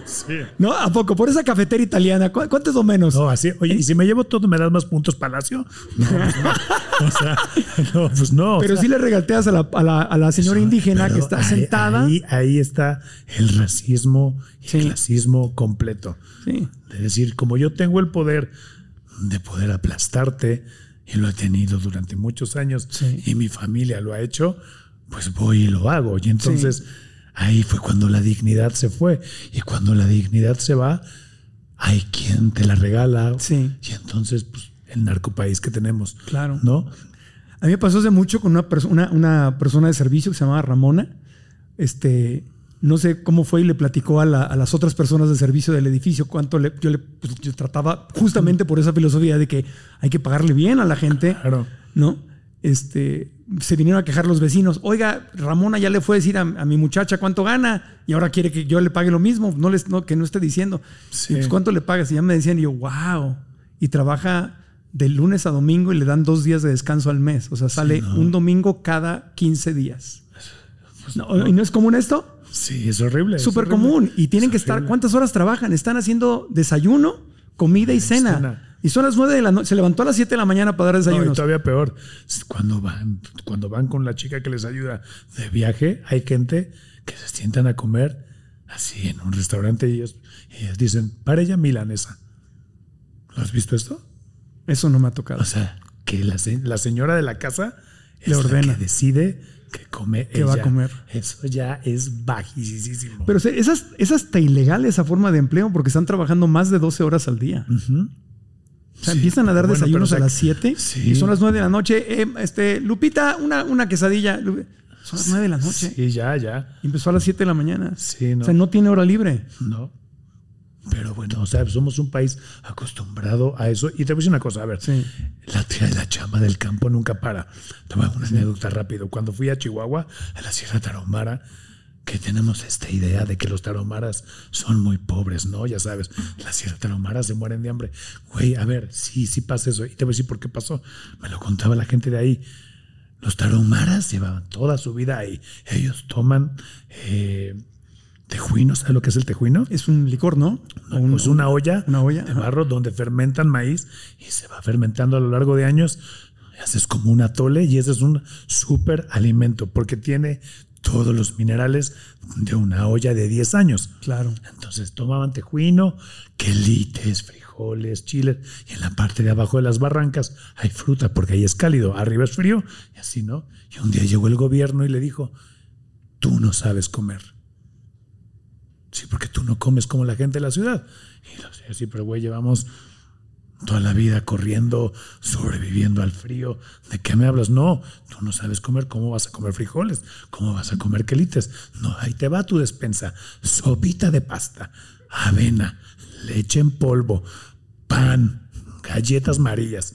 Sí. ¿No? ¿A poco? Por esa cafetera italiana, ¿cu- ¿cuánto es lo menos? No, así. Oye, ¿y si me llevo todo, me das más puntos palacio? No, pues no. O sea, no, pues no. o Pero sea, sí le regateas a la, a la- a la señora eso- indígena que está ahí- sentada. Ahí, ahí está el racismo y Sí. clasismo completo. Sí. De decir, como yo tengo el poder de poder aplastarte, y lo he tenido durante muchos años, Sí. y mi familia lo ha hecho, pues voy y lo hago. Y entonces ahí fue cuando la dignidad se fue. Y cuando la dignidad se va, hay quien te la regala. Sí. Y entonces, pues, el narcopaís que tenemos. Claro. ¿No? A mí me pasó hace mucho con una, perso- una, una persona de servicio que se llamaba Ramona. Este, no sé cómo fue y le platicó a, la- a las otras personas de servicio del edificio cuánto le, yo le pues, yo trataba justamente por esa filosofía de que hay que pagarle bien a la gente, Claro. ¿no? Este, se vinieron a quejar los vecinos. Oiga, Ramona ya le fue a decir a, a mi muchacha cuánto gana y ahora quiere que yo le pague lo mismo. No les, no, que no esté diciendo. Sí. Y, pues, ¿Cuánto le pagas? Y ya me decían, y yo, wow. Y trabaja de lunes a domingo y le dan dos días de descanso al mes. O sea, sale un domingo cada 15 días. No, ¿Y no es común esto? Sí, es horrible. Súper común. Y tienen Es que estar. ¿cuántas horas trabajan? Están haciendo desayuno, comida y cena. cena. Y son las 9 de la noche. Se levantó a las 7 de la mañana para dar No, y desayunos. todavía peor, cuando van, cuando van con la chica que les ayuda de viaje, hay gente que se sientan a comer así en un restaurante y ellos, y ellos dicen, para ella milanesa. ¿Lo has visto esto? Eso no me ha tocado. O sea, que la, la señora de la casa es Le ordena. la que decide que come Que va a comer. Eso ya es bajísimo. Pero esas, esa está ilegal esa forma de empleo porque están trabajando más de 12 horas al día. O sea, Sí, empiezan a dar bueno, desayunos pero, o sea, a las 7 sí. y son las 9 de la noche. Eh, este, Lupita, una, una quesadilla. Son las 9 de la noche. Sí, ya, ya. Y empezó a las 7 de la mañana. Sí, no. O sea, no tiene hora libre. No. Pero bueno, o sea, somos un país acostumbrado a eso. Y te voy a decir una cosa, a ver, Sí. la, tía- la chamba del campo nunca para. Te voy a una anécdota rápido. Cuando fui a Chihuahua, a la Sierra Tarahumara, que tenemos esta idea de que los tarahumaras son muy pobres, ¿no? Ya sabes, la Sierra Tarahumara se mueren de hambre. Güey, a ver, sí, sí pasa eso. Y te voy a decir por qué pasó. Me lo contaba la gente de ahí. Los tarahumaras llevaban toda su vida ahí. Ellos toman eh, tejuino, ¿sabes lo que es el tejuino? Es un licor, ¿no? O un- pues una olla, una olla, de ajá. barro donde fermentan maíz y se va fermentando a lo largo de años. Haces como un atole y ese es un súper alimento porque tiene todos los minerales de una olla de 10 años. Claro. Entonces tomaban tejuino, quelites, frijoles, chiles, y en la parte de abajo de las barrancas hay fruta porque ahí es cálido, arriba es frío, y así, ¿no? Y un día llegó el gobierno y le dijo, tú no sabes comer. Sí, porque tú no comes como la gente de la ciudad. Y lo sé, sí, pero güey, llevamos toda la vida corriendo, sobreviviendo al frío. ¿De qué me hablas? No, tú no sabes comer. ¿Cómo vas a comer frijoles? ¿Cómo vas a comer quelites? No, ahí te va tu despensa. Sopita de pasta, avena, leche en polvo, pan, galletas marías.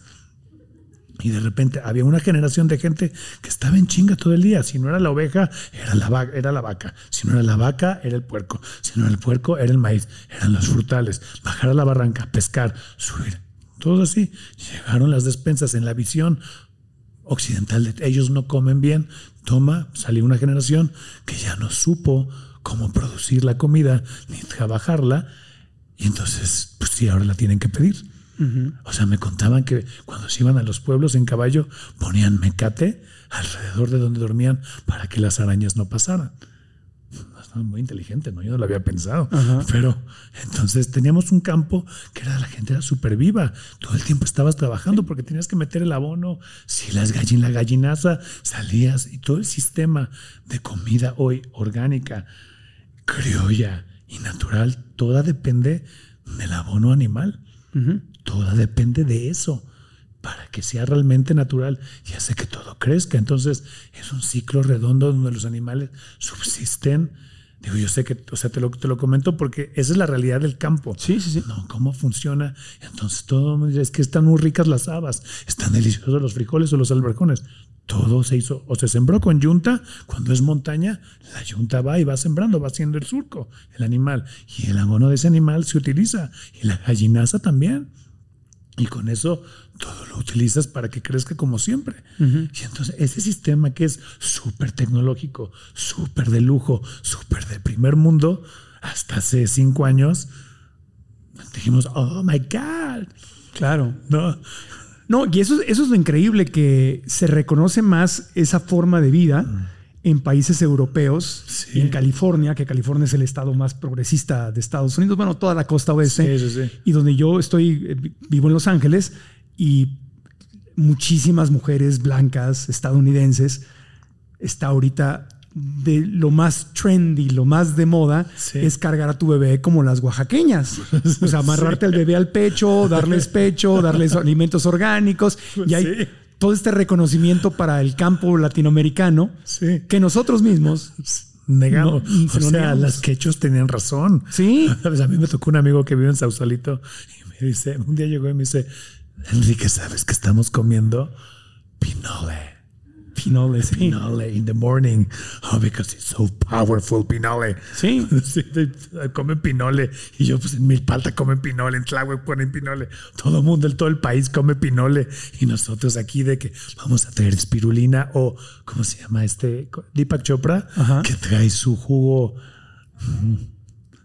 Y de repente había una generación de gente que estaba en chinga todo el día. Si no era la oveja, era la, vaca, era la vaca. Si no era la vaca, era el puerco. Si no era el puerco, era el maíz. Eran los frutales. Bajar a la barranca, pescar, subir. Todo así. Llegaron las despensas en la visión occidental de ellos no comen bien. Toma, salió una generación que ya no supo cómo producir la comida ni trabajarla. Y entonces, pues sí, ahora la tienen que pedir. O sea, me contaban que cuando se iban a los pueblos en caballo ponían mecate alrededor de donde dormían para que las arañas no pasaran. Muy inteligente, ¿no? Yo no lo había pensado. Pero entonces teníamos un campo que era la gente era súper viva. Todo el tiempo estabas trabajando porque tenías que meter el abono. Si las gallin, la gallinaza salías y todo el sistema de comida hoy orgánica, criolla y natural, toda depende del abono animal. Toda depende de eso para que sea realmente natural y hace que todo crezca. Entonces es un ciclo redondo donde los animales subsisten. Digo, yo sé que, o sea, te lo, te lo comento porque esa es la realidad del campo. Sí, sí, sí. No, cómo funciona. Entonces todo el mundo dice, es que están muy ricas las habas, están deliciosos los frijoles o los albercones. Todo se hizo, o se sembró con yunta, cuando es montaña, la yunta va y va sembrando, va haciendo el surco, el animal. Y el abono de ese animal se utiliza. Y la gallinaza también. Y con eso todo lo utilizas para que crezca como siempre. Y entonces ese sistema que es súper tecnológico, súper de lujo, súper de primer mundo, hasta hace cinco años dijimos, oh my God. Claro. No, No, y eso, eso es lo increíble, que se reconoce más esa forma de vida en países europeos, Sí. y en California, que California es el estado más progresista de Estados Unidos, bueno, toda la costa oeste, Sí, sí, sí. y donde yo estoy, eh, vi- vivo en Los Ángeles, y muchísimas mujeres blancas estadounidenses, está ahorita de lo más trendy, lo más de moda, Sí. es cargar a tu bebé como las oaxaqueñas. O sea, amarrarte al bebé al pecho, darles pecho, darles alimentos orgánicos. Y hay Sí. Todo este reconocimiento para el campo latinoamericano Sí. que nosotros mismos. negamos. No, se o sea, negamos. las quechos tenían razón. Sí. ¿Sabes? A mí me tocó un amigo que vive en Sausalito y me dice, un día llegó y me dice, Enrique, ¿sabes que estamos comiendo? Pinole. Pinole, sí. Pinole in the morning. Oh, because it's so powerful, pinole. Sí. Comen pinole. Y yo, pues en Milpalta comen pinole, en Tláhuac ponen pinole. Todo el mundo, el, todo el país come pinole. Y nosotros aquí de que vamos a traer espirulina o, ¿cómo se llama este? Deepak Chopra, Ajá. que trae su jugo.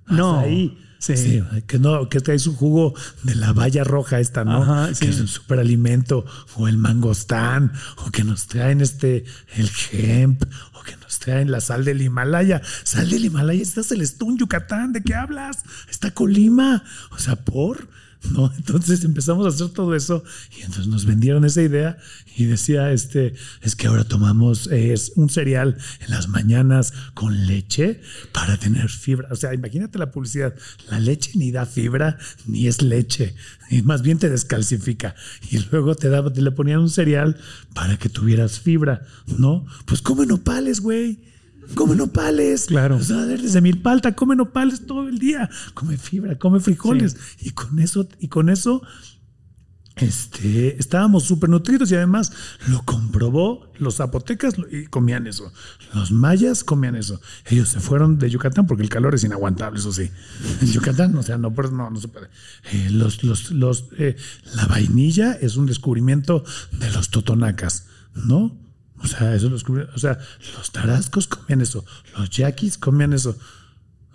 No. Ahí. Sí. que no, que trae su jugo de la valla roja esta, ¿no? Ajá, sí. Que es un superalimento, o el mangostán, o que nos traen este, el hemp, traen la sal del Himalaya. Sal del Himalaya, estás el Stun, Yucatán, ¿de qué hablas? Está Colima. O sea, por. ¿no? Entonces empezamos a hacer todo eso y entonces nos vendieron esa idea y decía, este, es que ahora tomamos es un cereal en las mañanas con leche para tener fibra. O sea, imagínate la publicidad, la leche ni da fibra ni es leche, y más bien te descalcifica. Y luego te, daba, te le ponían un cereal para que tuvieras fibra, ¿no? Pues come nopales, güey. Come nopales. Claro. O sea, desde Milpalta come nopales todo el día. Come fibra, come frijoles. Y con eso, y con eso, este, estábamos súper nutridos y además lo comprobó los zapotecas y comían eso. Los mayas comían eso. Ellos se fueron de Yucatán porque el calor es inaguantable, eso sí. En Yucatán, o sea, no, pues, no, no se puede. Eh, los, los, los, eh, la vainilla es un descubrimiento de los totonacas, ¿no? O sea, eso lo descubrí- O sea, los tarascos comían eso, los yaquis comían eso.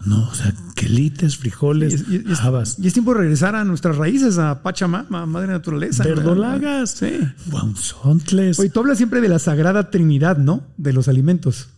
No, o sea, quelites, frijoles, Y es, y es- habas, y es tiempo de regresar a nuestras raíces, a Pachamama, Madre Naturaleza. verdolagas, Sí. guanzontles. Oye, tú hablas siempre de la sagrada trinidad, ¿no? De los alimentos.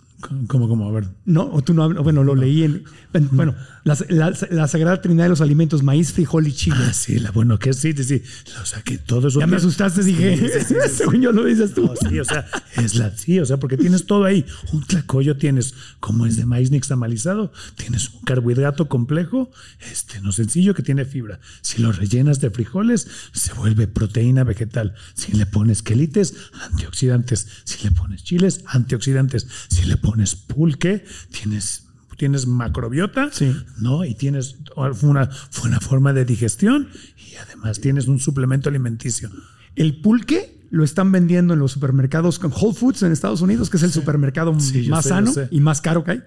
¿Cómo, cómo? A ver. No, o tú no hablas. Bueno, lo leí en. en- Bueno, la, la- la Sagrada Trinidad de los Alimentos: maíz, frijol y chile. Ah, sí, la, bueno, que sí, sí, sí. O sea, que todo eso. ya me asustaste, dije. Sí, sí, sí, sí. Según yo lo dices tú. No, sí, o sea, es la, sí, o sea, porque tienes todo ahí. Un tlacoyo tienes, como es de maíz nixtamalizado, tienes un carbohidrato complejo, este, no sencillo, que tiene fibra. Si lo rellenas de frijoles, se vuelve proteína vegetal. Si le pones quelites, antioxidantes. Si le pones chiles, antioxidantes. Si le pones pulque, tienes tienes macrobiota, Sí. ¿no? Y tienes una, una forma de digestión y además tienes un suplemento alimenticio. El pulque lo están vendiendo en los supermercados con Whole Foods en Estados Unidos, que es el supermercado Sí, más sé, sano y más caro que hay.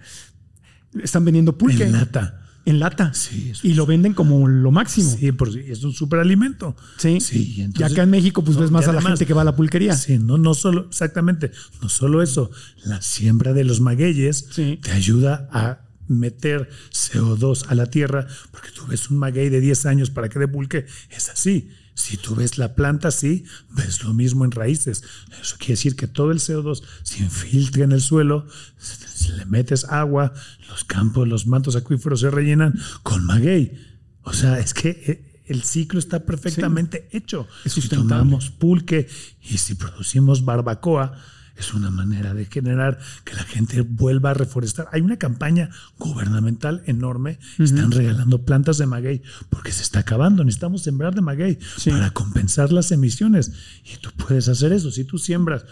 Están vendiendo pulque En lata. En lata. Sí, y lo venden como lo máximo. Sí, por es un superalimento. Sí. Sí, y y entonces- acá en México, pues No, ves más a la gente que va a la pulquería. Sí, no, no solo, exactamente, no solo eso, la siembra de los magueyes Sí. te ayuda a meter CO2 a la tierra, porque tú ves un maguey de 10 años para que dé pulque, es así. Si tú ves la planta así, ves lo mismo en raíces. Eso quiere decir que todo el CO2 se infiltra en el suelo, se le metes agua, los campos, los mantos acuíferos se rellenan con maguey. O sea, es que eh, el ciclo está perfectamente hecho. Es si tomamos pulque y si producimos barbacoa, es una manera de generar que la gente vuelva a reforestar. Hay una campaña gubernamental enorme. Están regalando plantas de maguey porque se está acabando. Necesitamos sembrar de maguey Sí. para compensar las emisiones. Y tú puedes hacer eso. Si tú siembras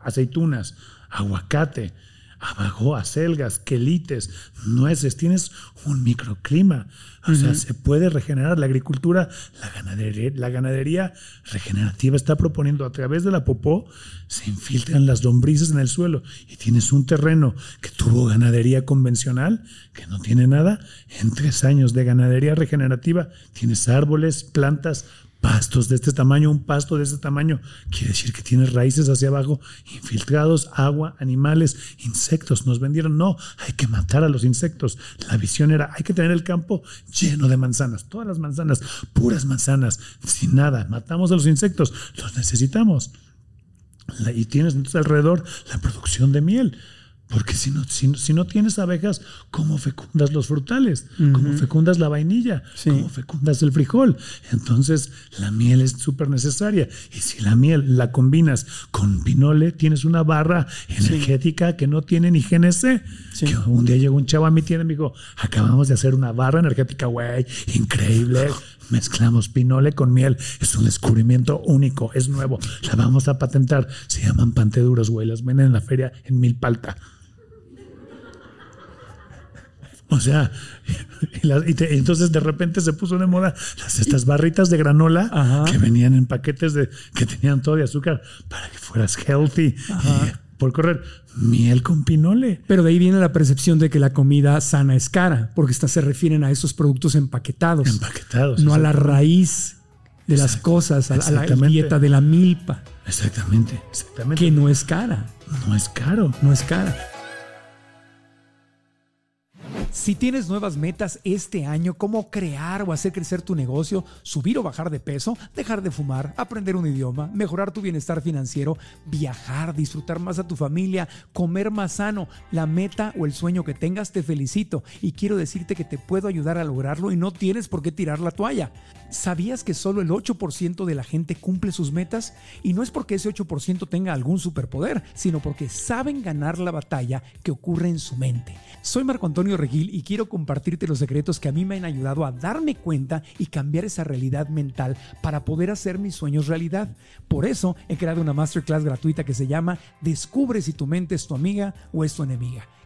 aceitunas, aguacate, abajo acelgas, quelites, nueces, tienes un microclima. O sea, se puede regenerar. La agricultura, la ganadería, la ganadería regenerativa está proponiendo a través de la popó, se infiltran las lombrices en el suelo y tienes un terreno que tuvo ganadería convencional, que no tiene nada, en tres años de ganadería regenerativa tienes árboles, plantas, pastos de este tamaño, un pasto de este tamaño, quiere decir que tiene raíces hacia abajo, infiltrados, agua, animales, insectos. Nos vendieron, no, hay que matar a los insectos. La visión era, hay que tener el campo lleno de manzanas, todas las manzanas, puras manzanas, sin nada. Matamos a los insectos, los necesitamos. Y tienes entonces alrededor la producción de miel. Porque si no, si, no- si no tienes abejas, ¿cómo fecundas los frutales? ¿Cómo fecundas la vainilla? Sí. ¿Cómo fecundas el frijol? Entonces, la miel es súper necesaria. Y si la miel la combinas con pinole, tienes una barra energética que no tiene ni GNC. Sí. Que un día llegó un chavo a mi tienda y me dijo, acabamos de hacer una barra energética, güey, increíble. Mezclamos pinole con miel. Es un descubrimiento único, es nuevo. La vamos a patentar. Se llaman panteduros, güey. Las venden en la feria en Milpalta. O sea, y, la- y te- y entonces de repente se puso de moda las, estas barritas de granola Ajá. que venían en paquetes de que tenían todo de azúcar para que fueras healthy. Y, por correr, miel con pinole. Pero de ahí viene la percepción de que la comida sana es cara, porque esta se refieren a esos productos empaquetados, Empaquetados. no a la raíz de las cosas, a la, dieta de la milpa, Exactamente, exactamente. que no es cara, no es caro. no es cara. Si tienes nuevas metas este año, como crear o hacer crecer tu negocio, subir o bajar de peso, dejar de fumar, aprender un idioma, mejorar tu bienestar financiero, viajar, disfrutar más a tu familia, comer más sano, la meta o el sueño que tengas, te felicito y quiero decirte que te puedo ayudar a lograrlo y no tienes por qué tirar la toalla. ¿Sabías que solo el 8% de la gente cumple sus metas? Y no es porque ese 8% tenga algún superpoder, sino porque saben ganar la batalla que ocurre en su mente. Soy Marco Antonio Regil y quiero compartirte los secretos que a mí me han ayudado a darme cuenta y cambiar esa realidad mental para poder hacer mis sueños realidad. Por eso he creado una masterclass gratuita que se llama Descubre si tu mente es tu amiga o es tu enemiga.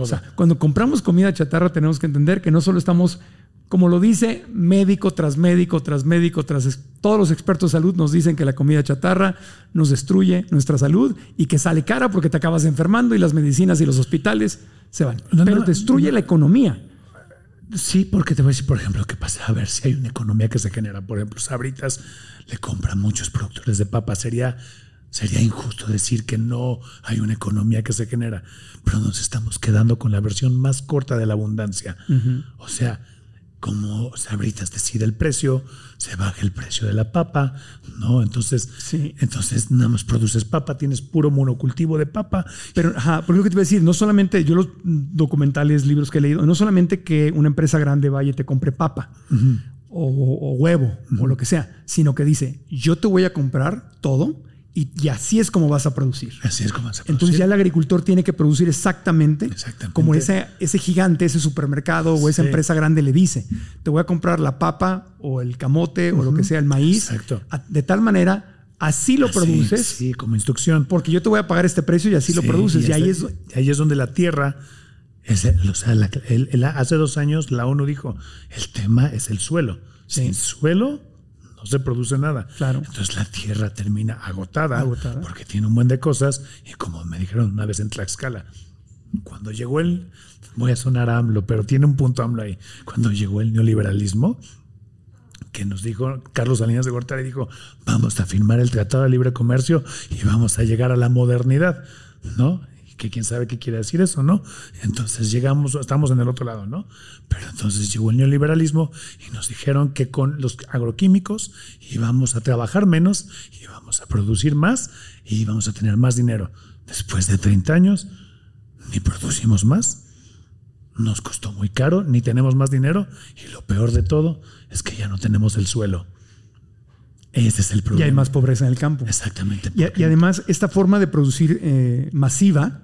O sea, cuando compramos comida chatarra tenemos que entender que no solo estamos como lo dice médico tras médico tras médico tras todos los expertos de salud nos dicen que la comida chatarra nos destruye nuestra salud y que sale cara porque te acabas enfermando y las medicinas y los hospitales se van. Pero destruye la economía. Sí, porque te voy a decir, por ejemplo, qué pasa. A ver si hay una economía que se genera. Por ejemplo, Sabritas le compran muchos productores de papa. Sería, sería injusto decir que no hay una economía que se genera. Pero nos estamos quedando con la versión más corta de la abundancia. O sea, como Sabritas decide el precio, se baja el precio de la papa, ¿no? Entonces, sí. entonces nada más produces papa, tienes puro monocultivo de papa. Pero, ajá, por lo que te voy a decir, no solamente yo los documentales, libros que he leído, no solamente que una empresa grande vaya y te compre papa o, huevo o lo que sea, sino que dice, yo te voy a comprar todo y, así es como vas a producir. Así es como vas a producir. Entonces ya el agricultor tiene que producir exactamente, como ese, ese gigante, ese supermercado o esa empresa grande le dice. Te voy a comprar la papa o el camote o lo que sea, el maíz. Exacto. De tal manera, así lo produces. Sí, como instrucción. Porque yo te voy a pagar este precio y así lo produces. Y, ahí, es, ahí es donde la tierra... Es o sea, hace dos años la ONU dijo, el tema es el suelo. Sin suelo no se produce nada. Claro. Entonces la tierra termina agotada, porque tiene un buen de cosas y como me dijeron una vez en Tlaxcala, cuando llegó el, voy a sonar AMLO, pero tiene un punto AMLO ahí, cuando llegó el neoliberalismo, que nos dijo Carlos Salinas de Gortari, dijo, vamos a firmar el Tratado de Libre Comercio y vamos a llegar a la modernidad, ¿no? Que quién sabe qué quiere decir eso, ¿no? Entonces llegamos, estamos en el otro lado, ¿no? Pero entonces llegó el neoliberalismo y nos dijeron que con los agroquímicos íbamos a trabajar menos, íbamos a producir más y íbamos a tener más dinero. Después de 30 años, ni producimos más, nos costó muy caro, ni tenemos más dinero y lo peor de todo es que ya no tenemos el suelo. Ese es el problema. Y hay más pobreza en el campo. Exactamente. Y, además, esta forma de producir eh, masiva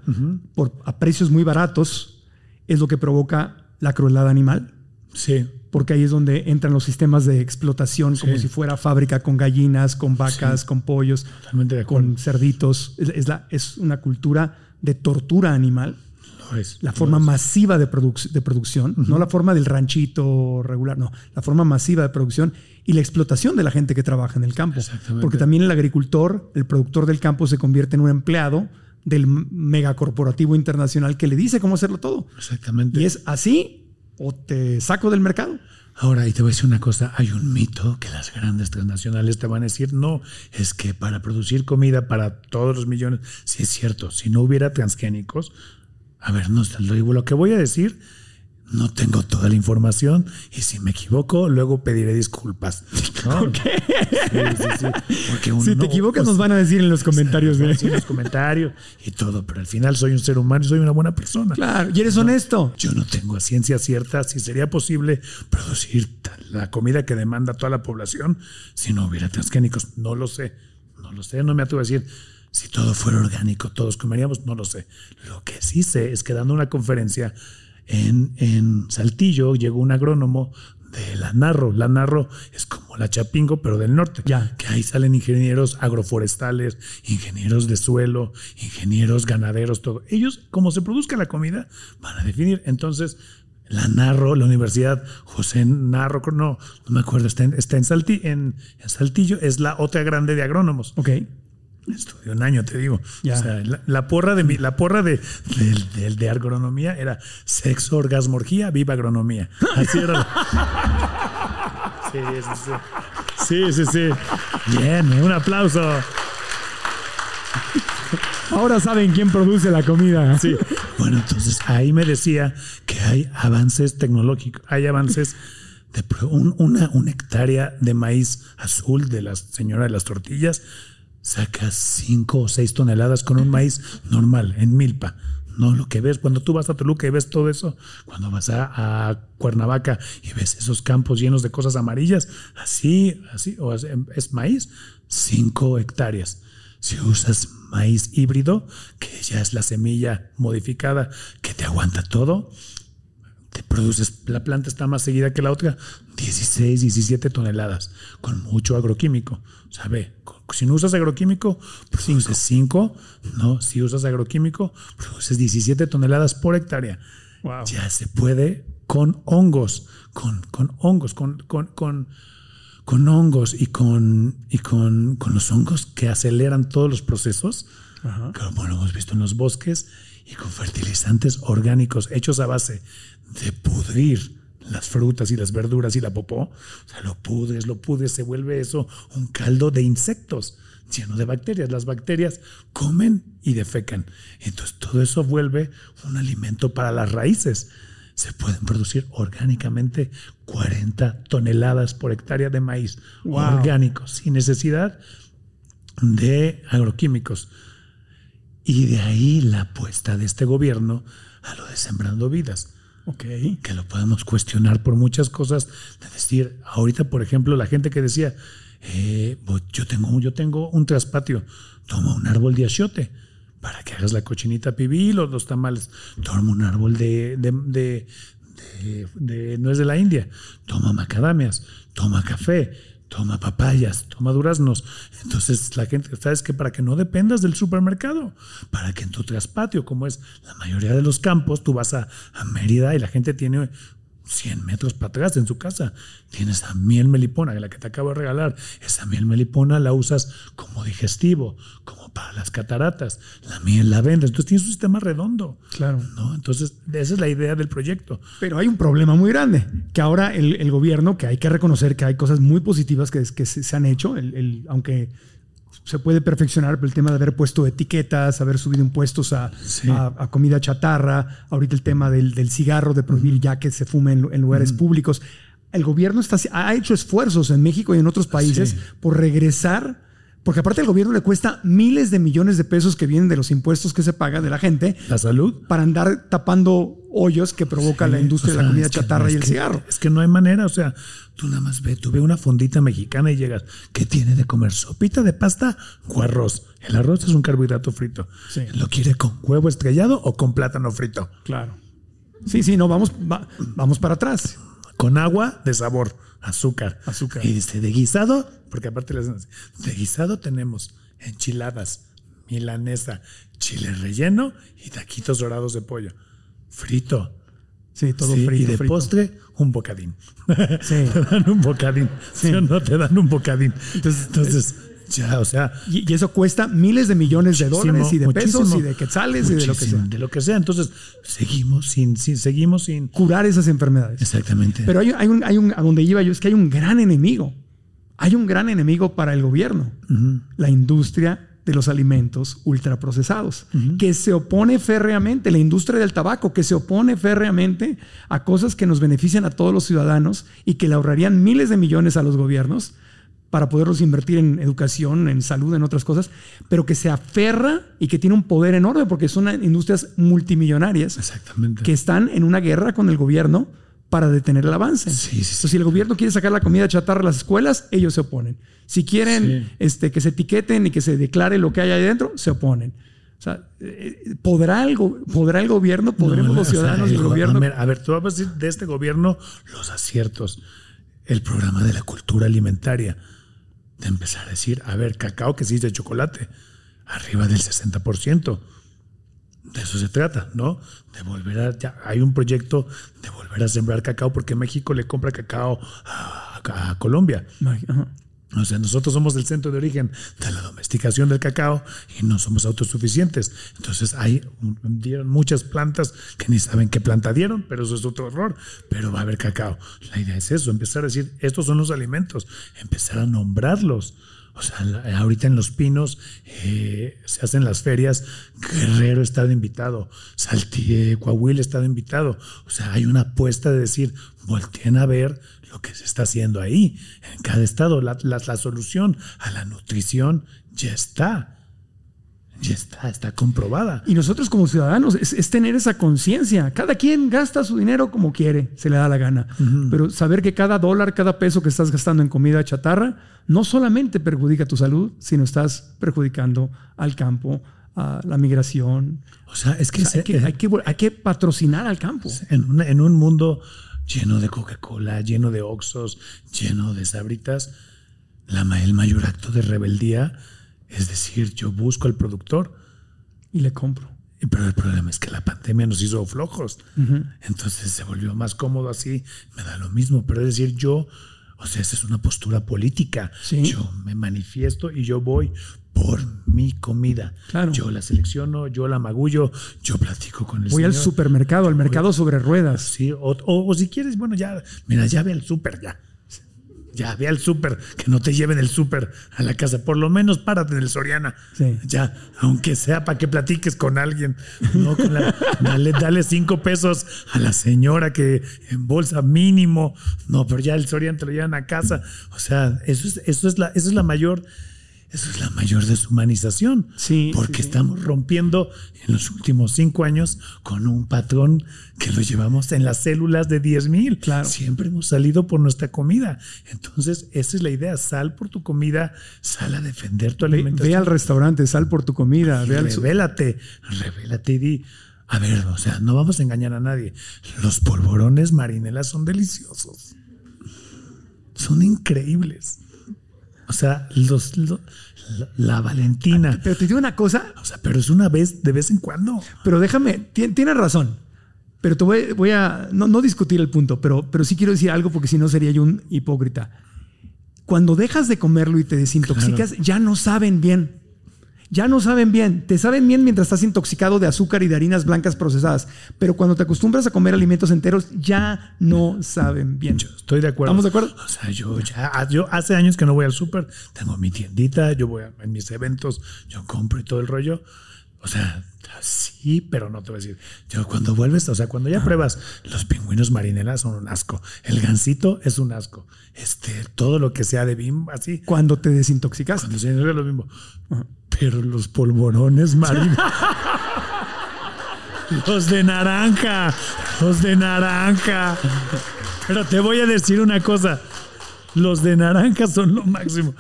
por, a precios muy baratos es lo que provoca la crueldad animal. Sí. Porque ahí es donde entran los sistemas de explotación, como si fuera fábrica con gallinas, con vacas, con pollos, con cerditos. Es, la, es una cultura de tortura animal. Es, la forma masiva de, de producción, no la forma del ranchito regular, no, la forma masiva de producción y la explotación de la gente que trabaja en el campo. Porque también el agricultor, el productor del campo se convierte en un empleado del megacorporativo internacional que le dice cómo hacerlo todo. Exactamente. Y es así o te saco del mercado. Ahora, y te voy a decir una cosa, hay un mito que las grandes transnacionales te van a decir, no, es que para producir comida para todos los millones, sí es cierto, si no hubiera transgénicos, a ver, no, lo que voy a decir no tengo toda la información y si me equivoco, luego pediré disculpas. ¿Por qué? si te equivocas, nos van a decir en los comentarios. ¿eh? En los comentarios y todo, pero al final soy un ser humano y soy una buena persona. Claro, y eres honesto. Yo no tengo a ciencia cierta si sería posible producir la comida que demanda toda la población si no hubiera transgénicos. No lo sé, no lo sé, no me atrevo a decir. Si todo fuera orgánico, todos comeríamos, no lo sé. Lo que sí sé es que dando una conferencia en, Saltillo llegó un agrónomo de la Narro. La Narro es como la Chapingo, pero del norte. Ya. Que ahí salen ingenieros agroforestales, ingenieros de suelo, ingenieros ganaderos, todo. Ellos, como se produzca la comida, van a definir. Entonces, la Narro, la Universidad José Narro, no, no me acuerdo, está en, está en, en Saltillo, es la otra grande de agrónomos. Ok. Estudié un año, te digo. la, porra de mi, la porra de, de, agronomía era sexo, orgasmo, orgía, viva agronomía. Así era. sí, sí, sí. Sí, sí, sí. Bien, un aplauso. Ahora saben quién produce la comida. Sí. Bueno, entonces ahí me decía que hay avances tecnológicos, hay avances de una, una hectárea de maíz azul de la señora de las tortillas sacas 5 o 6 toneladas con un maíz normal, en milpa. No lo que ves cuando tú vas a Toluca y ves todo eso, cuando vas a, Cuernavaca y ves esos campos llenos de cosas amarillas, así, así, o es, maíz, 5 hectáreas. Si usas maíz híbrido, que ya es la semilla modificada que te aguanta todo, te produces, la planta está más seguida que la otra, 16, 17 toneladas, con mucho agroquímico. O sea, ve, si no usas agroquímico, produces 5, ¿no? Si usas agroquímico, produces 17 toneladas por hectárea. Ya se puede con hongos, con, con hongos, con, con, con, con hongos y, con, y con, con los hongos que aceleran todos los procesos, como lo hemos visto en los bosques, y con fertilizantes orgánicos hechos a base de pudrir las frutas y las verduras y la popó. O sea, lo pudres, lo pudres, se vuelve eso un caldo de insectos lleno de bacterias. Las bacterias comen y defecan. Entonces todo eso vuelve un alimento para las raíces. Se pueden producir orgánicamente 40 toneladas por hectárea de maíz orgánicos, sin necesidad de agroquímicos. Y de ahí la apuesta de este gobierno a lo de sembrando vidas. Okay. Que lo podemos cuestionar por muchas cosas. De decir, ahorita, por ejemplo, la gente que decía, eh, yo, tengo, yo tengo un traspatio, toma un árbol de achiote para que hagas la cochinita pibil o los tamales. Toma un árbol de, no es de la India, toma macadamias, toma café, toma papayas, toma duraznos. Entonces la gente, sabes que para que no dependas del supermercado, para que en tu traspatio, como es la mayoría de los campos, tú vas a, a Mérida y la gente tiene 100 metros para atrás en su casa. Tienes la miel melipona, la que te acabo de regalar. Esa miel melipona la usas como digestivo, como para las cataratas. La miel la vendes. Entonces tienes un sistema redondo. Claro. ¿no? Entonces, esa es la idea del proyecto. Pero hay un problema muy grande, que ahora el, gobierno, que hay que reconocer que hay cosas muy positivas que, que se, han hecho, el, aunque se puede perfeccionar el tema de haber puesto etiquetas, haber subido impuestos a, comida chatarra, ahorita el tema del, cigarro, de prohibir ya que se fume en, lugares públicos. El gobierno está, ha hecho esfuerzos en México y en otros países por regresar porque aparte al gobierno le cuesta miles de millones de pesos que vienen de los impuestos que se pagan de la gente. La salud. Para andar tapando hoyos que provoca la industria de la comida chatarra y el cigarro. Es que no hay manera, o sea, tú nada más ve, tú ve una fondita mexicana y llegas, ¿qué tiene de comer? ¿Sopita de pasta o arroz? El arroz es un carbohidrato frito. ¿Lo quiere con huevo estrellado o con plátano frito? Claro. Sí, sí, no, vamos, vamos para atrás. Con agua de sabor azúcar. Azúcar. Y dice, de guisado, porque aparte les de guisado tenemos enchiladas, milanesa, chile relleno y taquitos dorados de pollo. Frito. Sí, todo frito. Y de postre, un bocadín. Sí. te dan un bocadín. Sí. o no te dan un bocadín. Entonces, entonces ya, o sea. Y, eso cuesta miles de millones de dólares y de pesos y de quetzales y de lo que sea. De lo que sea. Entonces, seguimos sin, sin, seguimos sin. Curar esas enfermedades. Exactamente. Pero hay, hay, un, hay un, a donde iba yo, es que hay un gran enemigo. Hay un gran enemigo para el gobierno. La industria de los alimentos ultraprocesados, que se opone férreamente, la industria del tabaco, que se opone férreamente a cosas que nos benefician a todos los ciudadanos y que le ahorrarían miles de millones a los gobiernos para poderlos invertir en educación, en salud, en otras cosas, pero que se aferra y que tiene un poder enorme porque son industrias multimillonarias Exactamente. que están en una guerra con el gobierno para detener el avance. Sí, si el gobierno quiere sacar la comida chatarra a las escuelas, ellos se oponen. Si quieren este, que se etiqueten y que se declare lo que hay ahí dentro, se oponen. O sea, eh, ¿podrá el, ¿podrá el gobierno, podremos los ciudadanos del gobierno? A ver, tú vas a decir de este gobierno los aciertos. El programa de la cultura alimentaria de empezar a decir, a ver, cacao que sí es de chocolate, arriba del 60%. De eso se trata, ¿no? De volver a. Ya hay un proyecto de volver a sembrar cacao porque México le compra cacao a, Colombia. O sea, nosotros somos el centro de origen de la domesticación del cacao y no somos autosuficientes. Entonces hay dieron muchas plantas que ni saben qué planta dieron, pero eso es otro error. Pero va a haber cacao. La idea es eso, empezar a decir, estos son los alimentos, empezar a nombrarlos. O sea, ahorita en Los Pinos eh, se hacen las ferias, Guerrero está de invitado, Saltillo, Coahuila está de invitado. O sea, hay una apuesta de decir, volteen a ver lo que se está haciendo ahí. En cada estado, la, la, solución a la nutrición ya está. Ya está, está comprobada. Y nosotros como ciudadanos es, tener esa conciencia. Cada quien gasta su dinero como quiere, se le da la gana. Pero saber que cada dólar, cada peso que estás gastando en comida chatarra, no solamente perjudica tu salud, sino estás perjudicando al campo, a la migración. O sea, es que, hay, que, hay, que, patrocinar al campo. En, en un mundo lleno de Coca-Cola, lleno de Oxos, lleno de Sabritas, la, el mayor acto de rebeldía es decir, yo busco al productor. Y le compro. Pero el problema es que la pandemia nos hizo flojos. Entonces se volvió más cómodo así. Me da lo mismo. Pero es decir, yo, o sea, esa es una postura política. Yo me manifiesto y yo voy por mi comida. Yo la selecciono, yo la magullo, yo platico con el Voy al supermercado, al mercado sobre ruedas. Sí, o, o, si quieres, bueno, ya, mira, ya ve al súper, ya. Ya, ve al súper, que no te lleven el súper a la casa. Por lo menos párate en el Soriana. Ya, aunque sea para que platiques con alguien. dale, dale cinco pesos a la señora que en bolsa mínimo. No, pero ya el Soriana te lo llevan a casa. O sea, eso es, eso es, la, eso es la mayor eso es la mayor deshumanización. Sí. Porque estamos rompiendo en los últimos cinco años con un patrón que lo llevamos en las células de 10 mil. Claro. Siempre hemos salido por nuestra comida. Entonces, esa es la idea. Sal por tu comida, sal a defender tu alimentación. Ve, al restaurante, sal por tu comida. Ve revélate, revélate y di. A ver, o sea, no vamos a engañar a nadie. Los polvorones marinelas son deliciosos. Son increíbles. O sea, los, la, Valentina. Pero te digo una cosa. O sea, pero es una vez, de vez en cuando. Pero déjame, tienes razón. Pero te voy, a no, discutir el punto, pero, pero sí quiero decir algo porque si no sería yo un hipócrita. Cuando dejas de comerlo y te desintoxicas, ya no saben bien ya no saben bien. Te saben bien mientras estás intoxicado de azúcar y de harinas blancas procesadas. Pero cuando te acostumbras a comer alimentos enteros, ya no saben bien. Yo estoy de acuerdo. ¿Estamos de acuerdo? O sea, yo ya yo hace años que no voy al súper. Tengo mi tiendita, yo voy a en mis eventos, yo compro y todo el rollo. O sea, sí, pero no te voy a decir. Yo cuando vuelves, o sea, cuando ya pruebas, los pingüinos marinelas son un asco. El gansito es un asco. Este, todo lo que sea de bimbo, así. Cuando te desintoxicas. Cuando se lo mismo. Pero los polvorones marinos. los de naranja. Los de naranja. Pero te voy a decir una cosa. Los de naranja son lo máximo.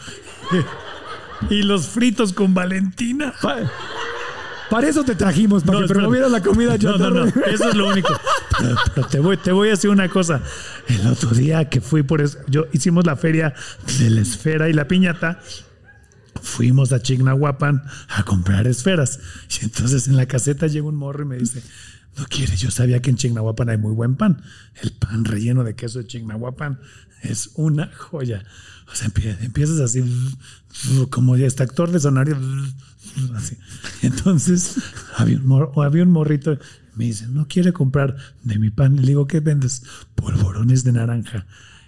y los fritos con Valentina. Para eso te trajimos, para que promovieras la comida No, no, no, eso es lo único. Pero, te, voy, te voy a decir una cosa. El otro día que fui por eso, yo hicimos la feria de la esfera y la piñata fuimos a Chignahuapan a comprar esferas. Y entonces en la caseta llega un morro y me dice, no quiere, yo sabía que en Chignahuapan hay muy buen pan. El pan relleno de queso de Chignahuapan es una joya. O sea, empiezas así, como este actor de sonario. Así. Entonces, había un, había un morrito, me dice, no quiere comprar de mi pan. Le digo, ¿qué vendes? Polvorones de naranja.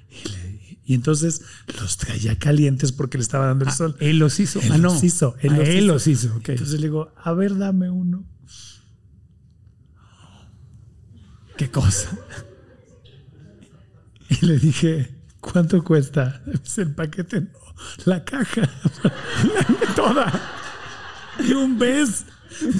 Y le y entonces los traía calientes porque le estaba dando el ah, sol. Él los hizo. Él ah, los hizo. Él, ah, los, hizo. Entonces le digo, a ver, dame uno. ¿Qué cosa? Y le dije, ¿cuánto cuesta? Pues el paquete, no, la caja. Toda. De un vez.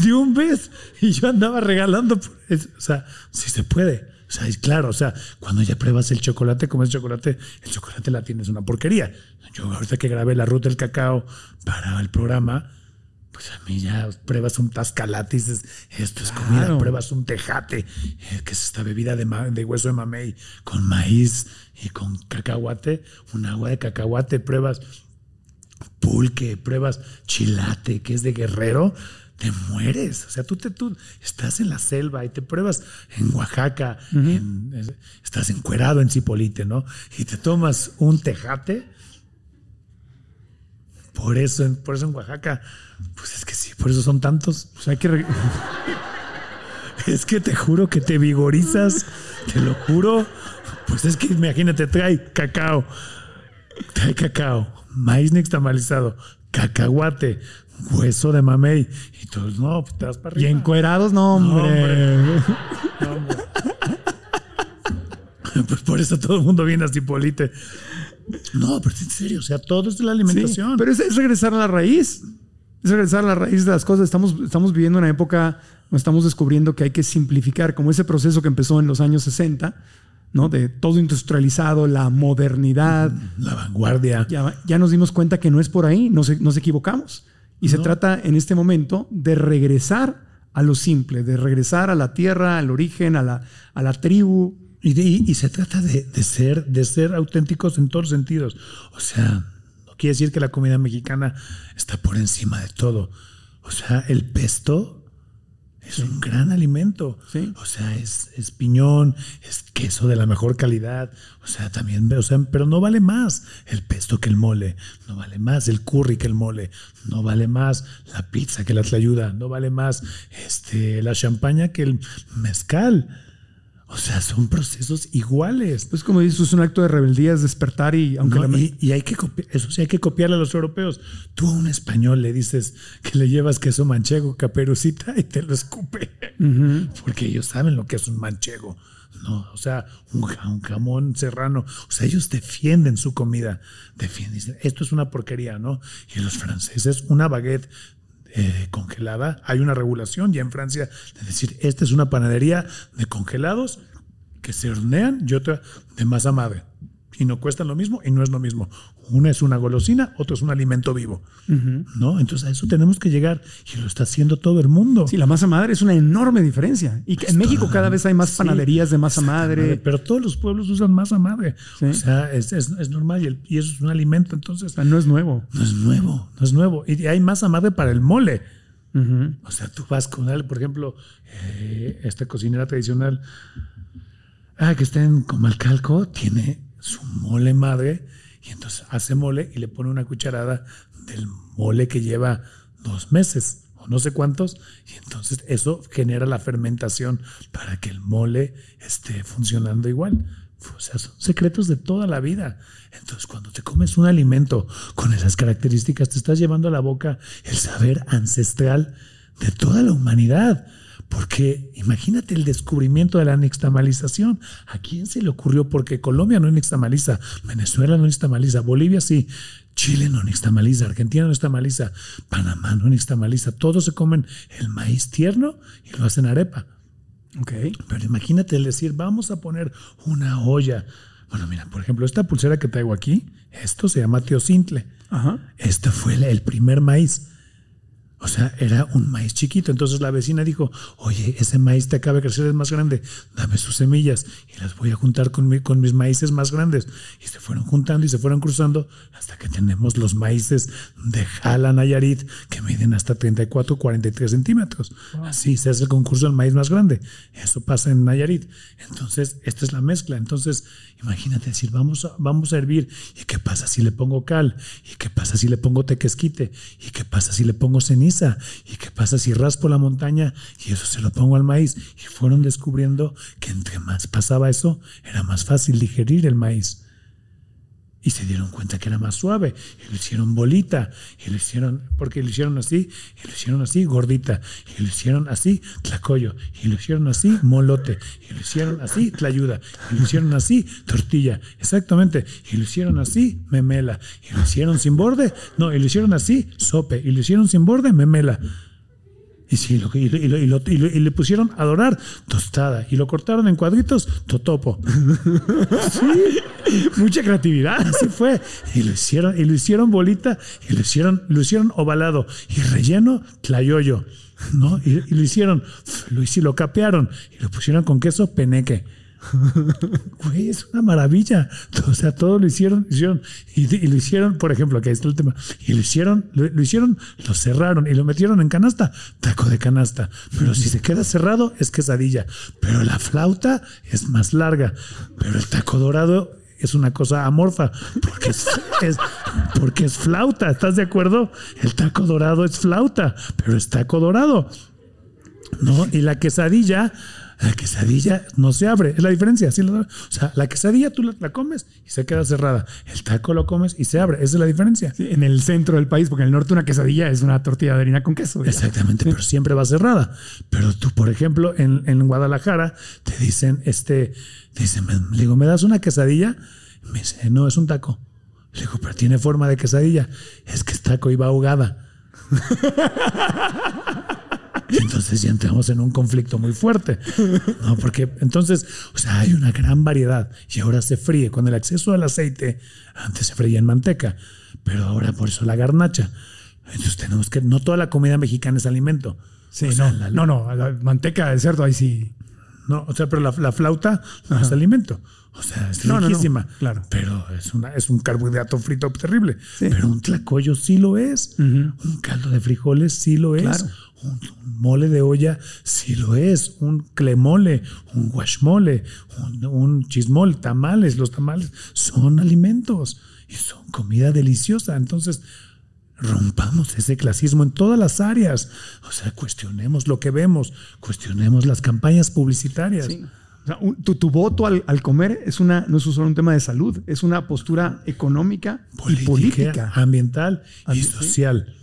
De un vez. Y yo andaba regalando. O sea, si se puede. O sea, es claro, o sea, cuando ya pruebas el chocolate, comes chocolate, el chocolate la tienes una porquería. Yo ahorita que grabé la ruta del cacao para el programa, pues a mí ya pruebas un tascalate y dices, esto es comida, pruebas un tejate, eh, que es esta bebida de, de, hueso de mamey con maíz y con cacahuate, un agua de cacahuate, pruebas pulque, pruebas chilate, que es de guerrero, te mueres. O sea, tú, te, tú estás en la selva y te pruebas en Oaxaca, estás encuerado en Cipolite, ¿no? Y te tomas un tejate. Por eso, por eso en Oaxaca, pues es que sí, por eso son tantos. Pues hay que. es que te juro que te vigorizas, te lo juro. Pues es que imagínate, trae cacao, trae cacao, maíz nixtamalizado, cacahuate, hueso de mamey. Y todos, no, pues te vas para arriba. Y encuerados, no, hombre. pues por eso todo el mundo viene así polite. No, pero en serio, o sea, todo es de la alimentación. pero es, regresar a la raíz. Es regresar a la raíz de las cosas. Estamos, estamos viviendo una época, estamos descubriendo que hay que simplificar, como ese proceso que empezó en los años 60, ¿no? De todo industrializado, la modernidad. La vanguardia. Ya, ya nos dimos cuenta que no es por ahí, nos, nos equivocamos. Y se trata en este momento de regresar a lo simple, de regresar a la tierra, al origen, a la, a la tribu. Y, se trata de, ser, de ser auténticos en todos los sentidos. O sea, no quiere decir que la comida mexicana está por encima de todo. O sea, el pesto Es un gran alimento. Sí. O sea, es, es piñón, es queso de la mejor calidad. O sea, también, o sea, pero no vale más el pesto que el mole. No vale más el curry que el mole. No vale más la pizza que la tlayuda. No vale más este, la champaña que el mezcal. O sea, son procesos iguales. Pues como dices, es un acto de rebeldía, es despertar y aunque No, la- y, y hay que eso sí hay que copiarle a los europeos. Tú a un español le dices que le llevas queso manchego, caperucita y te lo escupe. Porque ellos saben lo que es un manchego. No, o sea, un, ja- un jamón serrano. O sea, ellos defienden su comida. Defienden, dicen, esto es una porquería, ¿no? Y los franceses, una baguette eh, congelada, hay una regulación ya en Francia de decir, esta es una panadería de congelados que se hornean y otra de masa madre. Y no cuestan lo mismo y no es lo mismo. Una es una golosina, otro es un alimento vivo. ¿No? Entonces a eso tenemos que llegar y lo está haciendo todo el mundo. Sí, la masa madre es una enorme diferencia. Y en México cada vez hay más Sí, panaderías de masa madre. Pero todos los pueblos usan masa madre. Sí. O sea, es, es- es normal y, el- y eso es un alimento. Entonces, O sea, no es nuevo. no es nuevo, no es nuevo. Y hay masa madre para el mole. O sea, tú vas con por ejemplo, eh, esta cocinera tradicional, ah, que está en Comalcalco, tiene su mole madre y entonces hace mole y le pone una cucharada del mole que lleva dos meses o no sé cuántos y entonces eso genera la fermentación para que el mole esté funcionando igual. O sea, son secretos de toda la vida. Entonces, cuando te comes un alimento con esas características, te estás llevando a la boca el saber ancestral de toda la humanidad. Porque imagínate el descubrimiento de la nixtamalización. ¿A quién se le ocurrió? Porque Colombia no nixtamaliza, Venezuela no nixtamaliza, Bolivia sí, Chile no nixtamaliza, Argentina no nixtamaliza, Panamá no nixtamaliza. Todos se comen el maíz tierno y lo hacen arepa. Ok. Pero imagínate el decir, vamos a poner una olla. Bueno, mira, por ejemplo, esta pulsera que traigo aquí, esto se llama teocintle. Ajá. Este fue el, el primer maíz. O sea, era un maíz chiquito. Entonces la vecina dijo, oye, ese maíz te acaba de crecer, es más grande, dame sus semillas y las voy a juntar con, mi- con mis maíces más grandes. Y se fueron juntando y se fueron cruzando hasta que tenemos los maíces de Jala Nayarit que miden hasta 34, 43 centímetros. Así se hace el concurso del maíz más grande. Eso pasa en Nayarit. Entonces, esta es la mezcla. Entonces, imagínate decir, vamos a, vamos a hervir. ¿Y qué pasa si le pongo cal? ¿Y qué pasa si le pongo tequesquite? ¿Y qué pasa si le pongo ceniza? ¿Y qué pasa si raspo la montaña y eso se lo pongo al maíz? Y fueron descubriendo que entre más pasaba eso, era más fácil digerir el maíz. Y se dieron cuenta que era más suave. Y lo hicieron bolita. Y lo hicieron, porque lo hicieron así. Y lo hicieron así, gordita. Y lo hicieron así, tlacoyo. Y lo hicieron así, molote. Y lo hicieron así, tlayuda. Y lo hicieron así, tortilla. Exactamente. Y lo hicieron así, memela. Y lo hicieron sin borde. No, y lo hicieron así, sope. Y lo hicieron sin borde, memela. Y, sí, lo, y, le pusieron a dorar tostada. Y lo cortaron en cuadritos, totopo. Mucha creatividad. Así fue. Y lo hicieron, y lo hicieron bolita, y lo hicieron, lo hicieron ovalado, y relleno, tlayoyo. ¿No? Y, lo hicieron, lo, lo capearon, y lo pusieron con queso peneque. Güey, es una maravilla. O sea, todo lo hicieron, hicieron, y, lo hicieron, por ejemplo, aquí está el tema, y lo hicieron, lo, hicieron, lo cerraron y lo metieron en canasta, taco de canasta. Pero si se queda cerrado, es quesadilla. Pero la flauta es más larga. Pero el taco dorado es una cosa amorfa, porque es, es- porque es flauta, ¿estás de acuerdo? El taco dorado es flauta, pero es taco dorado. ¿no? Y la quesadilla, la quesadilla no se abre, es la diferencia. ¿sí? O sea, la quesadilla tú la, comes y se queda cerrada. El taco lo comes y se abre, esa es la diferencia. Sí, en el centro del país, porque en el norte una quesadilla es una tortilla de harina con queso. Exactamente, pero siempre va cerrada. Pero tú, por ejemplo, en, en Guadalajara te dicen, este, te dicen, me- le digo, ¿me das una quesadilla? Me dice, no, es un taco. Le digo, pero tiene forma de quesadilla. Es que es taco y va ahogada. Entonces ya entramos en un conflicto muy fuerte. ¿no? Porque entonces, o sea, hay una gran variedad y ahora se fríe. Con el acceso al aceite, antes se freía en manteca, pero ahora por eso la garnacha. Entonces tenemos que, no toda la comida mexicana es alimento. Sí, O sea, no, la- no, no, la manteca de cerdo ahí sí. no, o sea, pero la, la flauta no es alimento. O sea, es No, no, no, riquísima. claro. Pero es, una, es un carbohidrato frito terrible. Pero un tlacoyo sí lo es. Un caldo de frijoles sí lo es. Un mole de olla sí lo es. Un clemole, un guachmole, un, un chismol, tamales. Los tamales son alimentos y son comida deliciosa. Entonces, rompamos ese clasismo en todas las áreas. O sea, cuestionemos lo que vemos, cuestionemos las campañas publicitarias. Sí. O sea, un- tu, tu voto al, al comer es una, no es solo un tema de salud, es una postura económica y política. ambiental y social.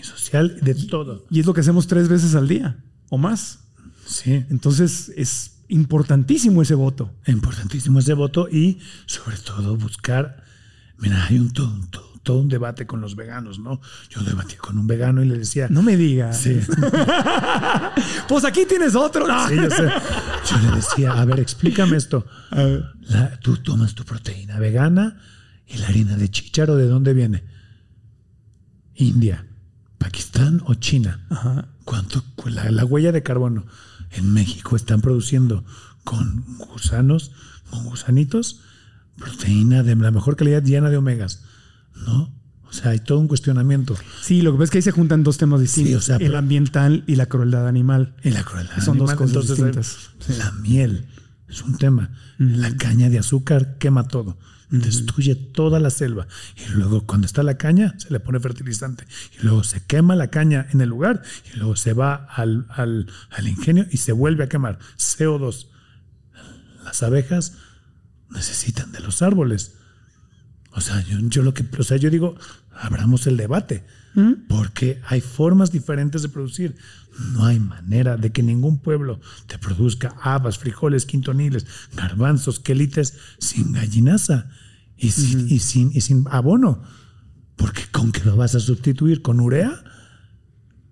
Y social de todo. Y es lo que hacemos tres veces al día o más. Sí. Entonces es importantísimo ese voto. Importantísimo ese voto y sobre todo buscar, mira, hay un todo, un- todo- un debate con los veganos, ¿no? Yo debatí con un vegano y le decía, No me digas. Sí. Pues aquí tienes otro. No. Sí, yo sé. Yo le decía, a ver, explícame esto. A ver. La- tú tomas tu proteína vegana y la harina de chícharo, ¿de dónde viene? India, Pakistán o China. Ajá. ¿Cuánto? cu- La, la huella de carbono. En México están produciendo con gusanos, con gusanitos, proteína de la mejor calidad llena de omegas. ¿No? O sea, hay todo un cuestionamiento. Sí, lo que ves es que ahí se juntan dos temas distintos: o sea, el pero- ambiental y la crueldad animal. Y la crueldad. Son dos cosas entonces, distintas. eh, La miel es un tema. La caña de azúcar quema todo. Destruye toda la selva. Y luego, cuando está la caña, se le pone fertilizante. Y luego se quema la caña en el lugar. Y luego se va al, al- al ingenio y se vuelve a quemar. CO2. Las abejas necesitan de los árboles. O sea, yo, yo lo que, o sea, yo digo, abramos el debate, porque hay formas diferentes de producir. No hay manera de que ningún pueblo te produzca habas, frijoles, quintoniles, garbanzos, quelites sin gallinaza y sin, y sin, y sin abono. Porque con qué lo vas a sustituir con urea,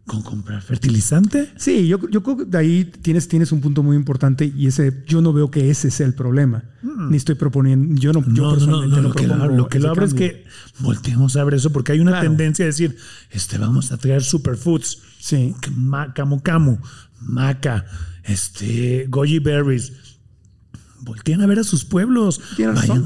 con comprar fertilizante. Sí, yo, yo creo que de ahí tienes, tienes un punto muy importante y ese yo no veo que ese sea el problema. Ni estoy proponiendo, yo no, Mm. No, no, no, personalmente no, no lo, que, lo- lo que lo ese abre es que volteemos a ver eso, porque hay una Claro. tendencia a decir, este, vamos a traer superfoods, Sí. camu camu, maca, este, goji berries. Volteen a ver a sus pueblos,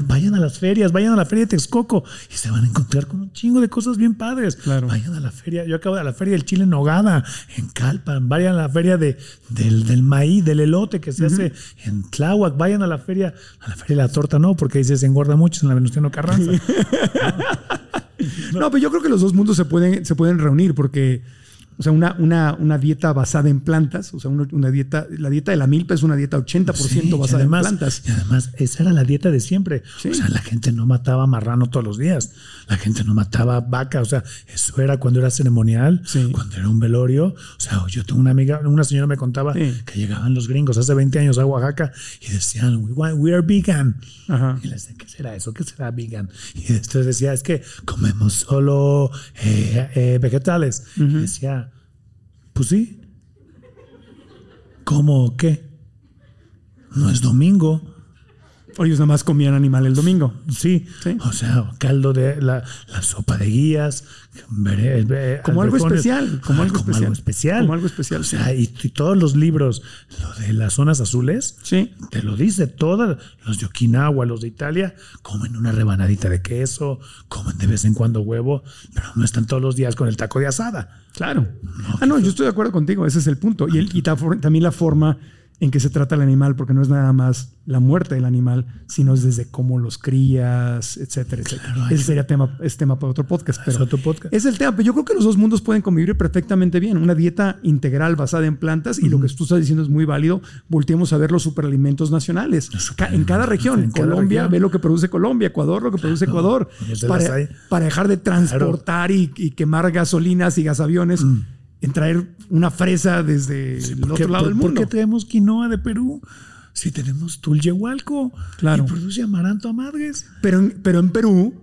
vayan, a las ferias, vayan a la feria de Texcoco y se van a encontrar con un chingo de cosas bien padres. Claro. Vayan a la feria, yo acabo de la feria del chile en nogada, en Calpan, vayan a la feria de, del, del maíz, del elote que se hace en Tláhuac, vayan a la feria, a la feria de la torta no, porque ahí se engorda mucho en la Venustiano Carranza. No, pero yo creo que los dos mundos se pueden, se pueden reunir porque, o sea, una, una, una dieta basada en plantas, o sea, una, una dieta, la dieta de la milpa es una dieta 80% Sí, basada además, en plantas. Y además, esa era la dieta de siempre. Sí. O sea, la gente no mataba marrano todos los días. La gente no mataba vaca. O sea, eso era cuando era ceremonial, Sí. cuando era un velorio. O sea, yo tengo una amiga, una señora me contaba que llegaban los gringos hace 20 años a Oaxaca y decían, we, want- we are vegan. Ajá. Y les decía, ¿qué será eso? ¿Qué será vegan? Y después decía, es que comemos solo eh, eh, vegetales. Y decía, pues sí. ¿Cómo qué? No es domingo. Ellos nada más comían animal el domingo. Sí. Sí. O sea, caldo de la, la sopa de guías. bere- be- Como algo especial, como algo especial. especial. Como algo especial, O sea, y, y todos los libros, lo de las zonas azules, Sí. te lo dice todas. Los de Okinawa, los de Italia, comen una rebanadita de queso, comen de vez en cuando huevo, pero no están todos los días con el taco de asada. Claro. ah, no, yo estoy de acuerdo contigo, ese es el punto. Y, el- y ta- también la forma en que se trata el animal, porque no es nada más la muerte del animal, sino es desde cómo los crías, etcétera, etcétera. Claro, Ese sería tema, es tema para otro podcast. Es Pero otro podcast. Es el tema, pero yo creo que los dos mundos pueden convivir perfectamente bien. Una dieta integral basada en plantas y lo que tú estás diciendo es muy válido. Volteemos a ver los superalimentos nacionales. En cada región. en Colombia, región. ve lo que produce Colombia. Ecuador, lo que produce Ecuador. Para, dejar de transportar y, y quemar gasolinas y gasaviones. En traer una fresa desde el ¿Por otro lado por- del ¿Por mundo. qué traemos quinoa de Perú? Si tenemos Tulyehualco Claro. y produce amaranto a madres. Pero, en, pero en Perú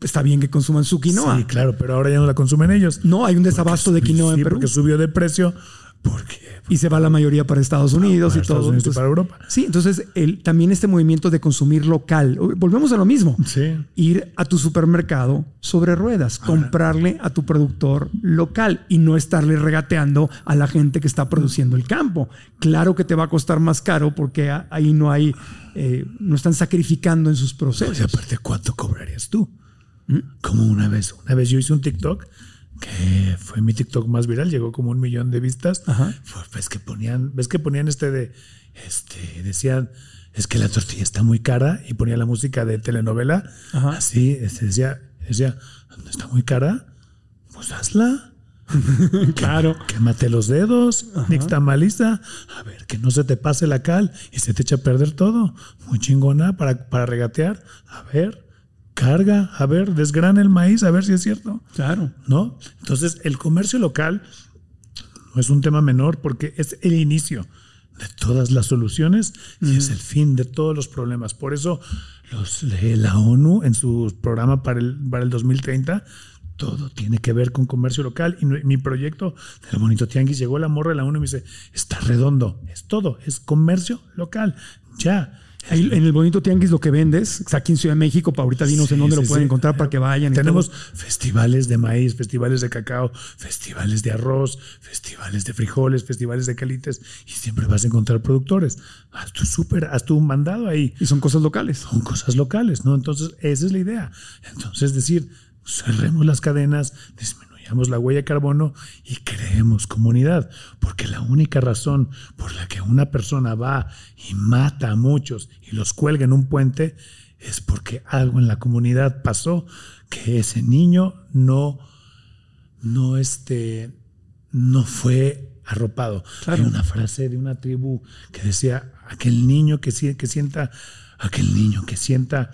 está bien que consuman su quinoa. Sí, claro, pero ahora ya no la consumen ellos. No, hay un desabasto de quinoa sí, en Perú. porque subió de precio. Porque Y se va la mayoría para Estados Unidos para y Estados todo. Unidos y Entonces, para Europa. Sí, entonces el, también este movimiento de consumir local. Volvemos a lo mismo. Sí. Ir a tu supermercado sobre ruedas, comprarle a tu productor local y no estarle regateando a la gente que está produciendo el campo. Claro que te va a costar más caro porque ahí no hay, eh, no están sacrificando en sus Pues, y procesos. aparte, ¿cuánto cobrarías tú? Como una vez, una vez yo hice un TikTok que fue mi TikTok más viral, llegó como un millón de vistas. Ajá. Ves que ponían, ves que ponían este de, este, decían, es que la tortilla está muy cara y ponía la música de telenovela. Ajá. Así, este, decía, decía, "¿No está muy cara, pues hazla. Claro. Quémate los dedos, nixtamaliza, a ver, que no se te pase la cal y se te echa a perder todo. Muy chingona para, para regatear. A ver, carga, a ver, desgrana el maíz, a ver si es cierto. Claro. ¿No? Entonces, el comercio local no es un tema menor porque es el inicio de todas las soluciones y es el fin de todos los problemas. Por eso, los, la ONU en su programa para el, para el 2030 todo tiene que ver con comercio local. Y mi proyecto del Bonito Tianguis llegó la morra de la ONU y me dice: Está redondo, es todo, es comercio local. Ya. Ahí en el bonito tianguis lo que vendes, aquí en Ciudad de México, para ahorita dinos Sí, en dónde sí, lo pueden sí. encontrar para que vayan. Tenemos festivales de maíz, festivales de cacao, festivales de arroz, festivales de frijoles, festivales de calites y siempre vas a encontrar productores. Haz tu súper, haz tu mandado ahí. Y son cosas locales. Son cosas locales, ¿no? Entonces, esa es la idea. Entonces, decir, cerremos las cadenas, disminuyamos la huella de carbono y creemos comunidad. Porque la única razón por la que una persona va y mata a muchos y los cuelga en un puente es porque algo en la comunidad pasó que ese niño no, no, este, no fue arropado. Claro. Hay una frase de una tribu que decía, aquel niño que, que sienta, aquel niño que sienta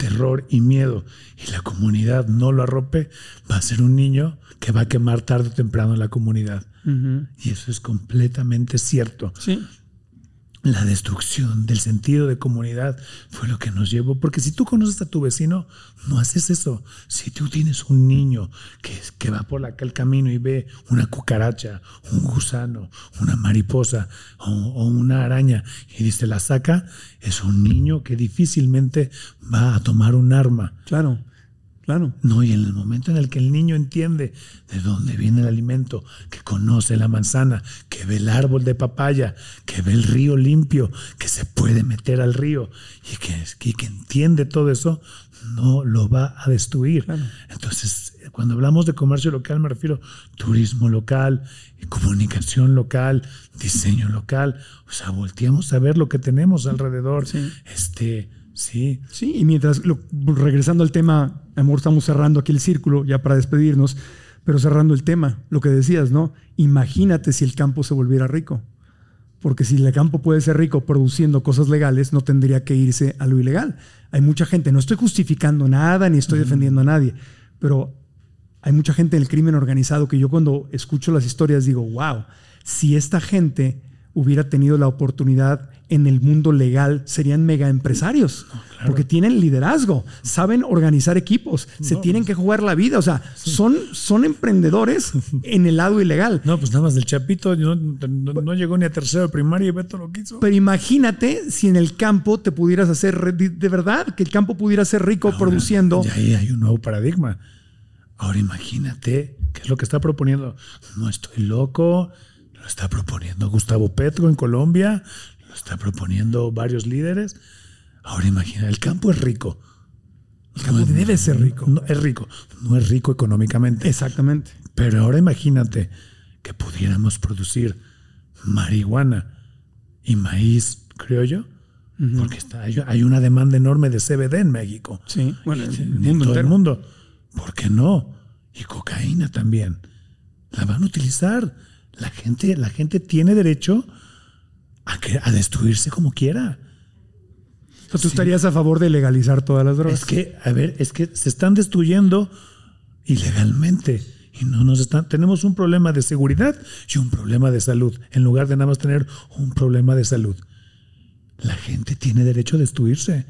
terror y miedo y la comunidad no lo arrope, va a ser un niño que va a quemar tarde o temprano la comunidad. Y eso es completamente cierto. Sí. La destrucción del sentido de comunidad fue lo que nos llevó. Porque si tú conoces a tu vecino, no haces eso. Si tú tienes un niño que, que va por la, el camino y ve una cucaracha, un gusano, una mariposa o, o una araña y dice la saca, es un niño que difícilmente va a tomar un arma. Claro. Claro. No, y en el momento en el que el niño entiende de dónde viene el alimento, que conoce la manzana, que ve el árbol de papaya, que ve el río limpio, que se puede meter al río y que, y que entiende todo eso, no lo va a destruir. Entonces, cuando hablamos de comercio local, me refiero turismo local, comunicación local, diseño local. O sea, volteamos a ver lo que tenemos alrededor. Este, sí. Sí, y mientras, lo- regresando al tema, amor, estamos cerrando aquí el círculo ya para despedirnos, pero cerrando el tema, lo que decías, ¿no? Imagínate si el campo se volviera rico. Porque si el campo puede ser rico produciendo cosas legales, no tendría que irse a lo ilegal. Hay mucha gente, no estoy justificando nada ni estoy defendiendo a nadie, pero hay mucha gente en el crimen organizado que yo cuando escucho las historias digo, wow, si esta gente hubiera tenido la oportunidad en el mundo legal, serían mega empresarios, porque tienen liderazgo, saben organizar equipos, se tienen que jugar la vida, o sea, son, son emprendedores en el lado ilegal. No, pues nada más del Chapito no, no- llegó ni a tercero de primaria y Beto lo quiso. Pero imagínate si en el campo te pudieras hacer de verdad, que el campo pudiera ser rico Ahora, produciendo. Y ahí hay un nuevo paradigma. Ahora imagínate qué es lo que está proponiendo. No estoy loco. Lo está proponiendo Gustavo Petro en Colombia. Lo está proponiendo varios líderes. Ahora imagina, el campo es rico. El campo debe ser rico. No, es rico. No es rico económicamente. Exactamente. Pero ahora imagínate que pudiéramos producir marihuana y maíz criollo. Porque está, hay, una demanda enorme de CBD en México. Sí, bueno, en el mundo todo entero. el mundo. ¿Por qué no? Y cocaína también. La van a utilizar. La gente, la gente tiene derecho a, que, a destruirse como quiera. O sea, tú estarías a favor de legalizar todas las drogas. Es que, a ver, es que se están destruyendo ilegalmente. Y no nos están. Tenemos un problema de seguridad y un problema de salud. En lugar de nada más tener un problema de salud. La gente tiene derecho a destruirse.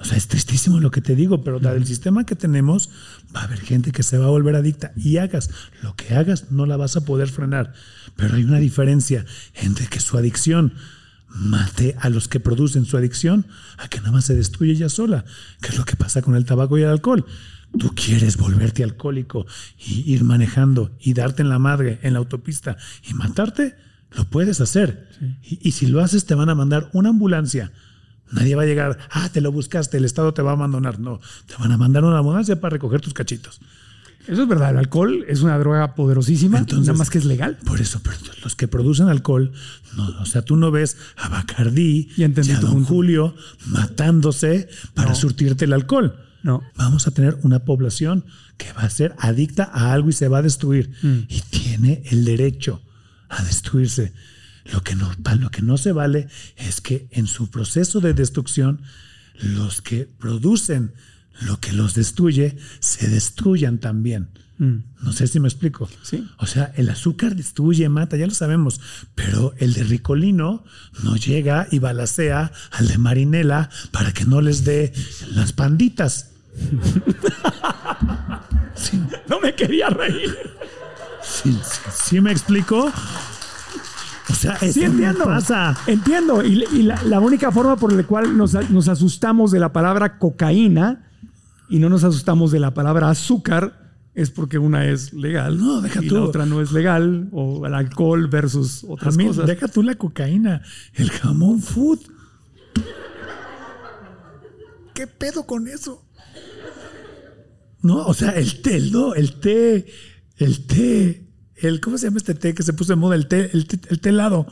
O sea, es tristísimo lo que te digo, pero dado el sistema que tenemos, va a haber gente que se va a volver adicta y hagas lo que hagas, no la vas a poder frenar. Pero hay una diferencia entre que su adicción mate a los que producen su adicción a que nada más se destruye ella sola, que es lo que pasa con el tabaco y el alcohol. Tú quieres volverte alcohólico y ir manejando y darte en la madre en la autopista y matarte, lo puedes hacer. Y, y si lo haces, te van a mandar una ambulancia Nadie va a llegar, ah, te lo buscaste, el Estado te va a abandonar. No, te van a mandar una ambulancia para recoger tus cachitos. Eso es verdad, el alcohol es una droga poderosísima, Entonces- nada más que es legal. Por eso, pero los que producen alcohol, no, o sea, tú no ves a Bacardí y a Don punto. Julio matándose para No. surtirte el alcohol. No. Vamos a tener una población que va a ser adicta a algo y se va a destruir. Mm. Y tiene el derecho a destruirse. Lo que, no, lo que no se vale es que en su proceso de destrucción, los que producen lo que los destruye, se destruyan también. No sé si me explico. Mm. Sí. O sea, el azúcar destruye, mata, ya lo sabemos, pero el de Ricolino no llega y balacea al de Marinela para que no les dé las panditas. Sí, No me quería reír. sí, sí, ¿sí me explico? O sea, Sí, entiendo. pasa. Entiendo. Y, y la, la única forma por la cual nos, nos asustamos de la palabra cocaína y no nos asustamos de la palabra azúcar es porque una es legal No, deja y tú. la otra no es legal, o el alcohol versus otras mí, cosas. deja tú la cocaína, el jamón food. ¿Qué pedo con eso? No, o sea, el té, el, no, el té, el té, el, ¿cómo se llama este té que se puso de moda? El té, el té, el té helado.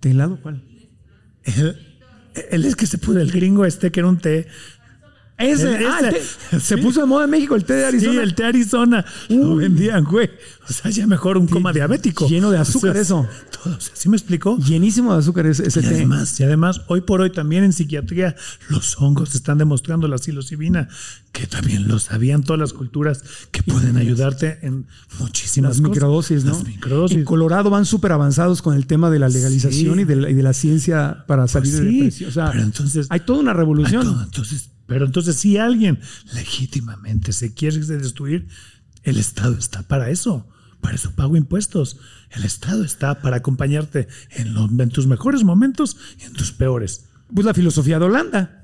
¿De helado cuál? El, el es que se puso el gringo este que era un té. Ese, ah. Se puso de moda en México el té de Arizona. Sí, el té Arizona. Lo vendían, güey. O sea, ya mejor un coma diabético. lleno de azúcar O sea, eso. Todo, o sea, ¿Sí me explico? Llenísimo de azúcar ese, ese Y té. además, y además, hoy por hoy también en psiquiatría los hongos están demostrando la psilocibina, que también lo sabían todas las culturas, que pueden ayudarte en muchísimas las cosas. microdosis, ¿no? Las microdosis. En Colorado van súper avanzados con el tema de la legalización Sí. y, de la, y de la ciencia para salir Pues de sí, depresión. O sea, pero entonces- hay toda una revolución. Todo, Entonces, pero entonces, si alguien legítimamente se quiere destruir, el Estado está para eso. Para eso pago impuestos. El Estado está para acompañarte en, tus mejores momentos y en tus peores. Pues la filosofía de Holanda.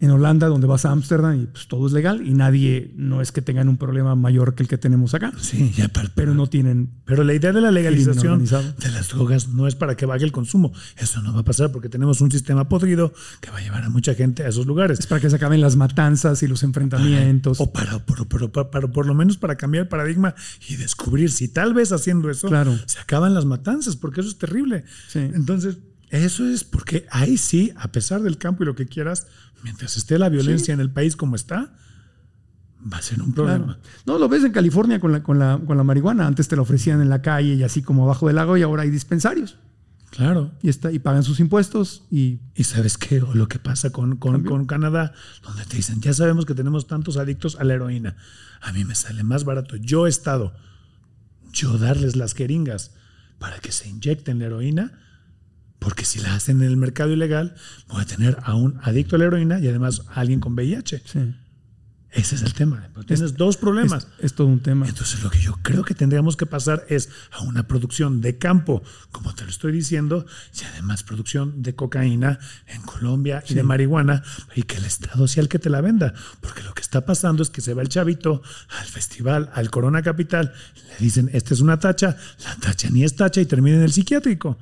En Holanda, donde vas a Ámsterdam y pues todo es legal y nadie, no es que tengan un problema mayor que el que tenemos acá, Sí, ya, pero, pero no tienen Pero la idea de la legalización de las drogas no es para que baje el consumo. Eso no va a pasar porque tenemos un sistema podrido que va a llevar a mucha gente a esos lugares. Es para que se acaben las matanzas y los enfrentamientos. O para, por, por- por- para- por lo menos para cambiar el paradigma y descubrir si tal vez haciendo eso Claro. se acaban las matanzas, porque eso es terrible. Sí. Entonces, eso es porque ahí sí, a pesar del campo y lo que quieras, mientras esté la violencia en el país como está, va a ser un problema. Claro. No, lo ves en California con la, con, la, con la marihuana. Antes te la ofrecían en la calle y así como abajo del lago y ahora hay dispensarios. Claro. Y, está, y pagan sus impuestos y Y sabes qué, o lo que pasa con, con, con Canadá, donde te dicen, ya sabemos que tenemos tantos adictos a la heroína. A mí me sale más barato. Yo he estado, yo darles las jeringas para que se inyecten la heroína, porque si la hacen en el mercado ilegal, voy a tener a un adicto a la heroína y además a alguien con VIH. sí, Ese es el tema. Tienes dos problemas. es, es todo un tema. Entonces lo que yo creo que tendríamos que pasar es a una producción de campo, como te lo estoy diciendo, y además producción de cocaína en Colombia y de marihuana, y que el Estado sea el que te la venda. Porque lo que está pasando es que se va el chavito al festival, al Corona Capital, le dicen, esta es una tacha, la tacha ni es tacha y termina en el psiquiátrico.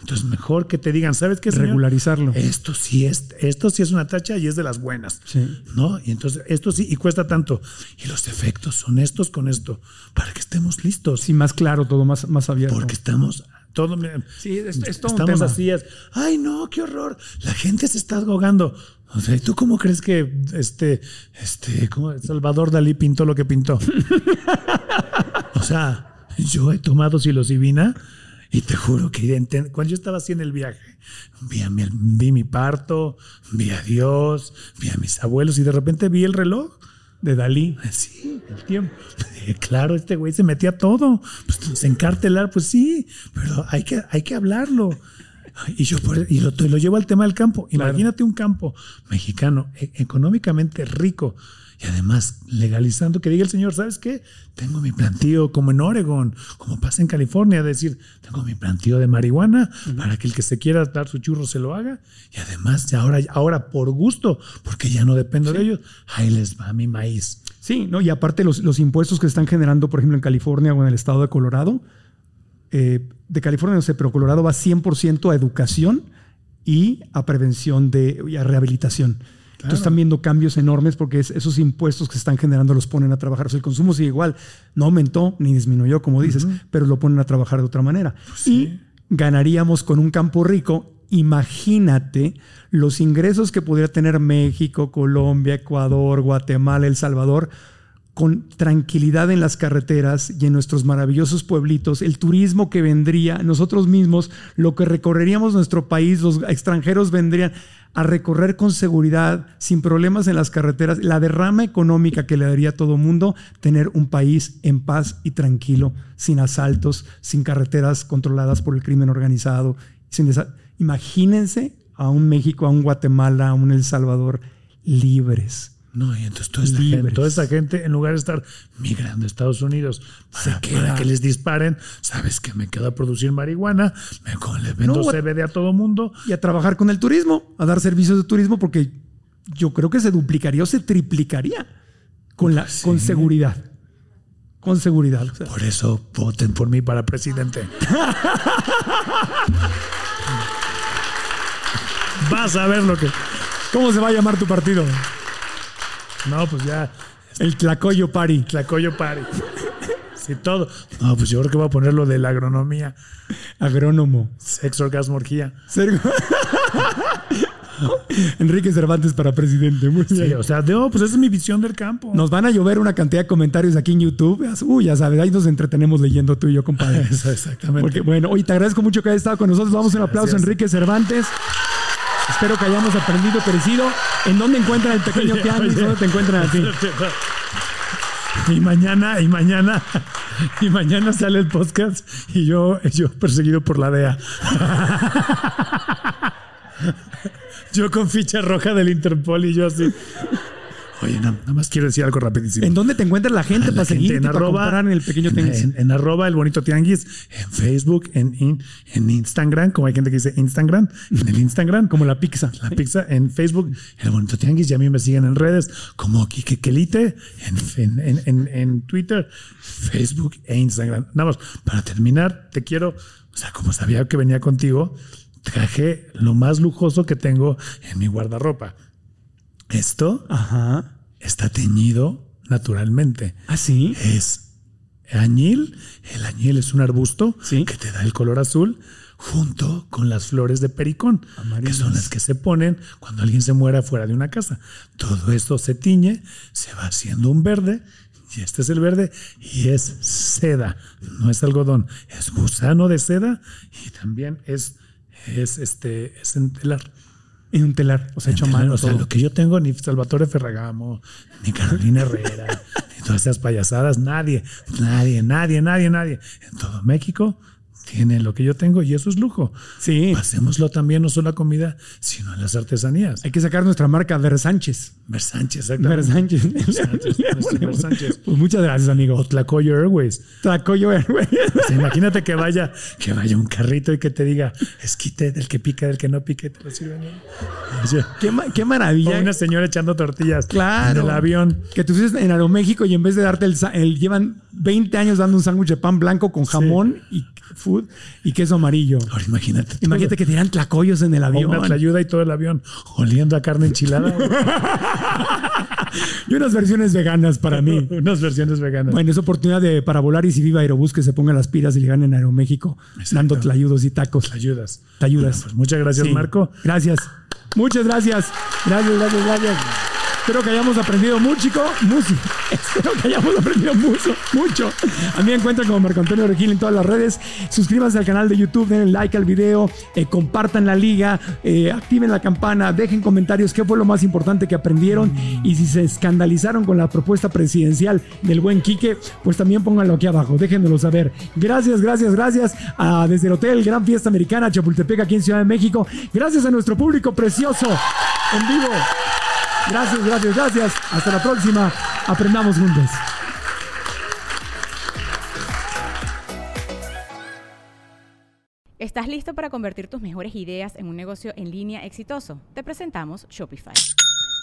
Entonces mejor que te digan, ¿sabes qué? señor? Regularizarlo. Esto sí es, esto sí es una tacha y es de las buenas. Sí. ¿No? Y entonces esto sí, y cuesta tanto. Y los efectos son estos con esto, para que estemos listos. Sí, más claro, todo más, más abierto. Porque estamos, todo, Sí, es- es todo un estamos tema. así, es, ay no, qué horror, la gente se está ahogando. O sea, ¿y ¿tú cómo crees que este, este, cómo Salvador Dalí pintó lo que pintó? o sea, yo he tomado psilocibina y te juro que cuando yo estaba así en el viaje, vi, a mi, vi mi parto, vi a Dios, vi a mis abuelos y de repente vi el reloj. de Dalí. Sí, el tiempo. Claro, este güey se metía todo. Pues, se encartelar, pues sí, pero hay que, hay que hablarlo. Y yo por- y lo, lo llevo al tema del campo. Claro. Imagínate un campo mexicano e- económicamente rico y además legalizando que diga el señor, ¿sabes qué? Tengo mi plantío como en Oregon, como pasa en California, decir, tengo mi plantío de marihuana para que el que se quiera dar su churro se lo haga y además ahora, ahora por gusto, porque ya no dependo de ellos, ahí les va mi maíz. Sí, ¿no? Y aparte los, los impuestos que se están generando, por ejemplo, en California o en el estado de Colorado, eh, de California no sé, pero Colorado va 100% a educación y a prevención de, y a rehabilitación. Entonces están viendo cambios enormes porque es- esos impuestos que se están generando los ponen a trabajar. O sea, el consumo sigue igual, no aumentó ni disminuyó, como dices, pero lo ponen a trabajar de otra manera. Y ganaríamos con un campo rico. Imagínate los ingresos que podría tener México, Colombia, Ecuador, Guatemala, El Salvador con tranquilidad en las carreteras y en nuestros maravillosos pueblitos, el turismo que vendría, nosotros mismos, lo que recorreríamos nuestro país, los extranjeros vendrían a recorrer con seguridad, sin problemas en las carreteras, la derrama económica que le daría a todo mundo, tener un país en paz y tranquilo, sin asaltos, sin carreteras controladas por el crimen organizado. Sin Imagínense a un México, a un Guatemala, a un El Salvador libres. No, y entonces toda Libres. gente, toda esa gente, en lugar de estar migrando a Estados Unidos para, para que les disparen, sabes que me quedo a producir marihuana, me co- les vendo No, CBD a todo mundo. y a trabajar con el turismo, a dar servicios de turismo, porque yo creo que se duplicaría o se triplicaría con, la, con seguridad. Con seguridad. o sea, Por eso voten por mí para presidente. Vas a ver lo que. ¿Cómo se va a llamar tu partido? No, pues ya. El Tlacoyo Party. Tlacoyo Party. Sí, todo. No, pues yo creo que voy a poner lo de la agronomía. Agrónomo. Sexo, orgasmo, orgía. Enrique Cervantes para presidente. Muy Sí, o sea, no, pues esa es mi visión del campo. Nos van a llover una cantidad de comentarios aquí en YouTube. Uy, ya sabes, ahí nos entretenemos leyendo tú y yo, compadre. Eso, exactamente. Porque, bueno, hoy te agradezco mucho que hayas estado con nosotros. Vamos un aplauso a. Enrique Cervantes. Espero que hayamos aprendido crecido. ¿En dónde encuentran el pequeño Oye, oye. ¿Dónde te encuentran a ti? Y mañana, y mañana, y mañana sale el podcast y yo, yo perseguido por la DEA. Yo con ficha roja del Interpol y yo así. Oye, na- nada más quiero decir algo rapidísimo. ¿En dónde te encuentra la gente la para gente seguirte, para comprar en el pequeño en, tianguis? en- en arroba el bonito tianguis, en Facebook, en, in- en Instagram, como hay gente que dice Instagram, en el Instagram, Como la pizza. la pizza en Facebook, el bonito tianguis, y a mí me siguen en redes como Kike Kelite, en, en, en- en- en Twitter, Facebook e Instagram. Nada más, para terminar, te quiero, o sea, como sabía que venía contigo, traje lo más lujoso que tengo en mi guardarropa. Esto Ajá. está teñido naturalmente. ¿Ah, sí? Es añil. El añil es un arbusto Sí. que te da el color azul junto con las flores de pericón, que son las que se ponen cuando alguien se muere fuera de una casa. Todo esto se tiñe, se va haciendo un verde. Y este es el verde y es seda, no es algodón, es gusano de seda y también es, es, este, es en telar. En un telar. O sea, hecho mano. O sea, todo. lo que yo tengo, ni Salvatore Ferragamo, ni Carolina Herrera, ni todas esas payasadas, nadie, nadie, nadie, nadie, nadie. En todo México tiene lo que yo tengo y eso es lujo. Sí. Pasémoslo también no solo a comida, sino en las artesanías. Hay que sacar nuestra marca Ver Sánchez. Ver Sánchez, Ver exactamente. Sánchez. Sánchez, nuestro Ver Sánchez. Pues muchas gracias, amigo. O Tlacoyo Airways. Tlacoyo Airways. Imagínate que vaya, que vaya un carrito y que te diga, esquite del que pica, del que no pique, te lo sirven. Oye, Qué, ma- qué o maravilla. una señora echando tortillas Claro. en el avión. Que tú estés en Aeroméxico y en vez de darte el, el- llevan 20 años dando un sándwich de pan blanco con jamón y food y queso amarillo. Ahora imagínate. todo. Imagínate que te dieran tlacoyos en el O avión. una tlayuda y todo el avión oliendo a carne enchilada. Y unas versiones veganas para mí. Unas versiones veganas. Bueno, es oportunidad de, para volar y si viva Aerobús que se pongan las pilas y le ganen a Aeroméxico dando tlayudos y tacos. ayudas. Te ayudas. Bueno, pues muchas gracias, Sí. Marco. Gracias. Muchas gracias. Gracias, gracias, gracias. Espero que hayamos aprendido mucho, mucho. Espero que hayamos aprendido mucho, mucho. A mí me encuentran como Marco Antonio Regil en todas las redes. Suscríbanse al canal de YouTube, denle like al video, eh, compartan la liga, eh, activen la campana, dejen comentarios qué fue lo más importante que aprendieron y si se escandalizaron con la propuesta presidencial del buen Quique, pues también pónganlo aquí abajo, déjenmelo saber. Gracias, gracias, gracias a, desde el Hotel Gran Fiesta Americana Chapultepec aquí en Ciudad de México. Gracias a nuestro público precioso en vivo. Gracias, gracias, gracias. Hasta la próxima. Aprendamos juntos. ¿Estás listo para convertir tus mejores ideas en un negocio en línea exitoso? Te presentamos Shopify.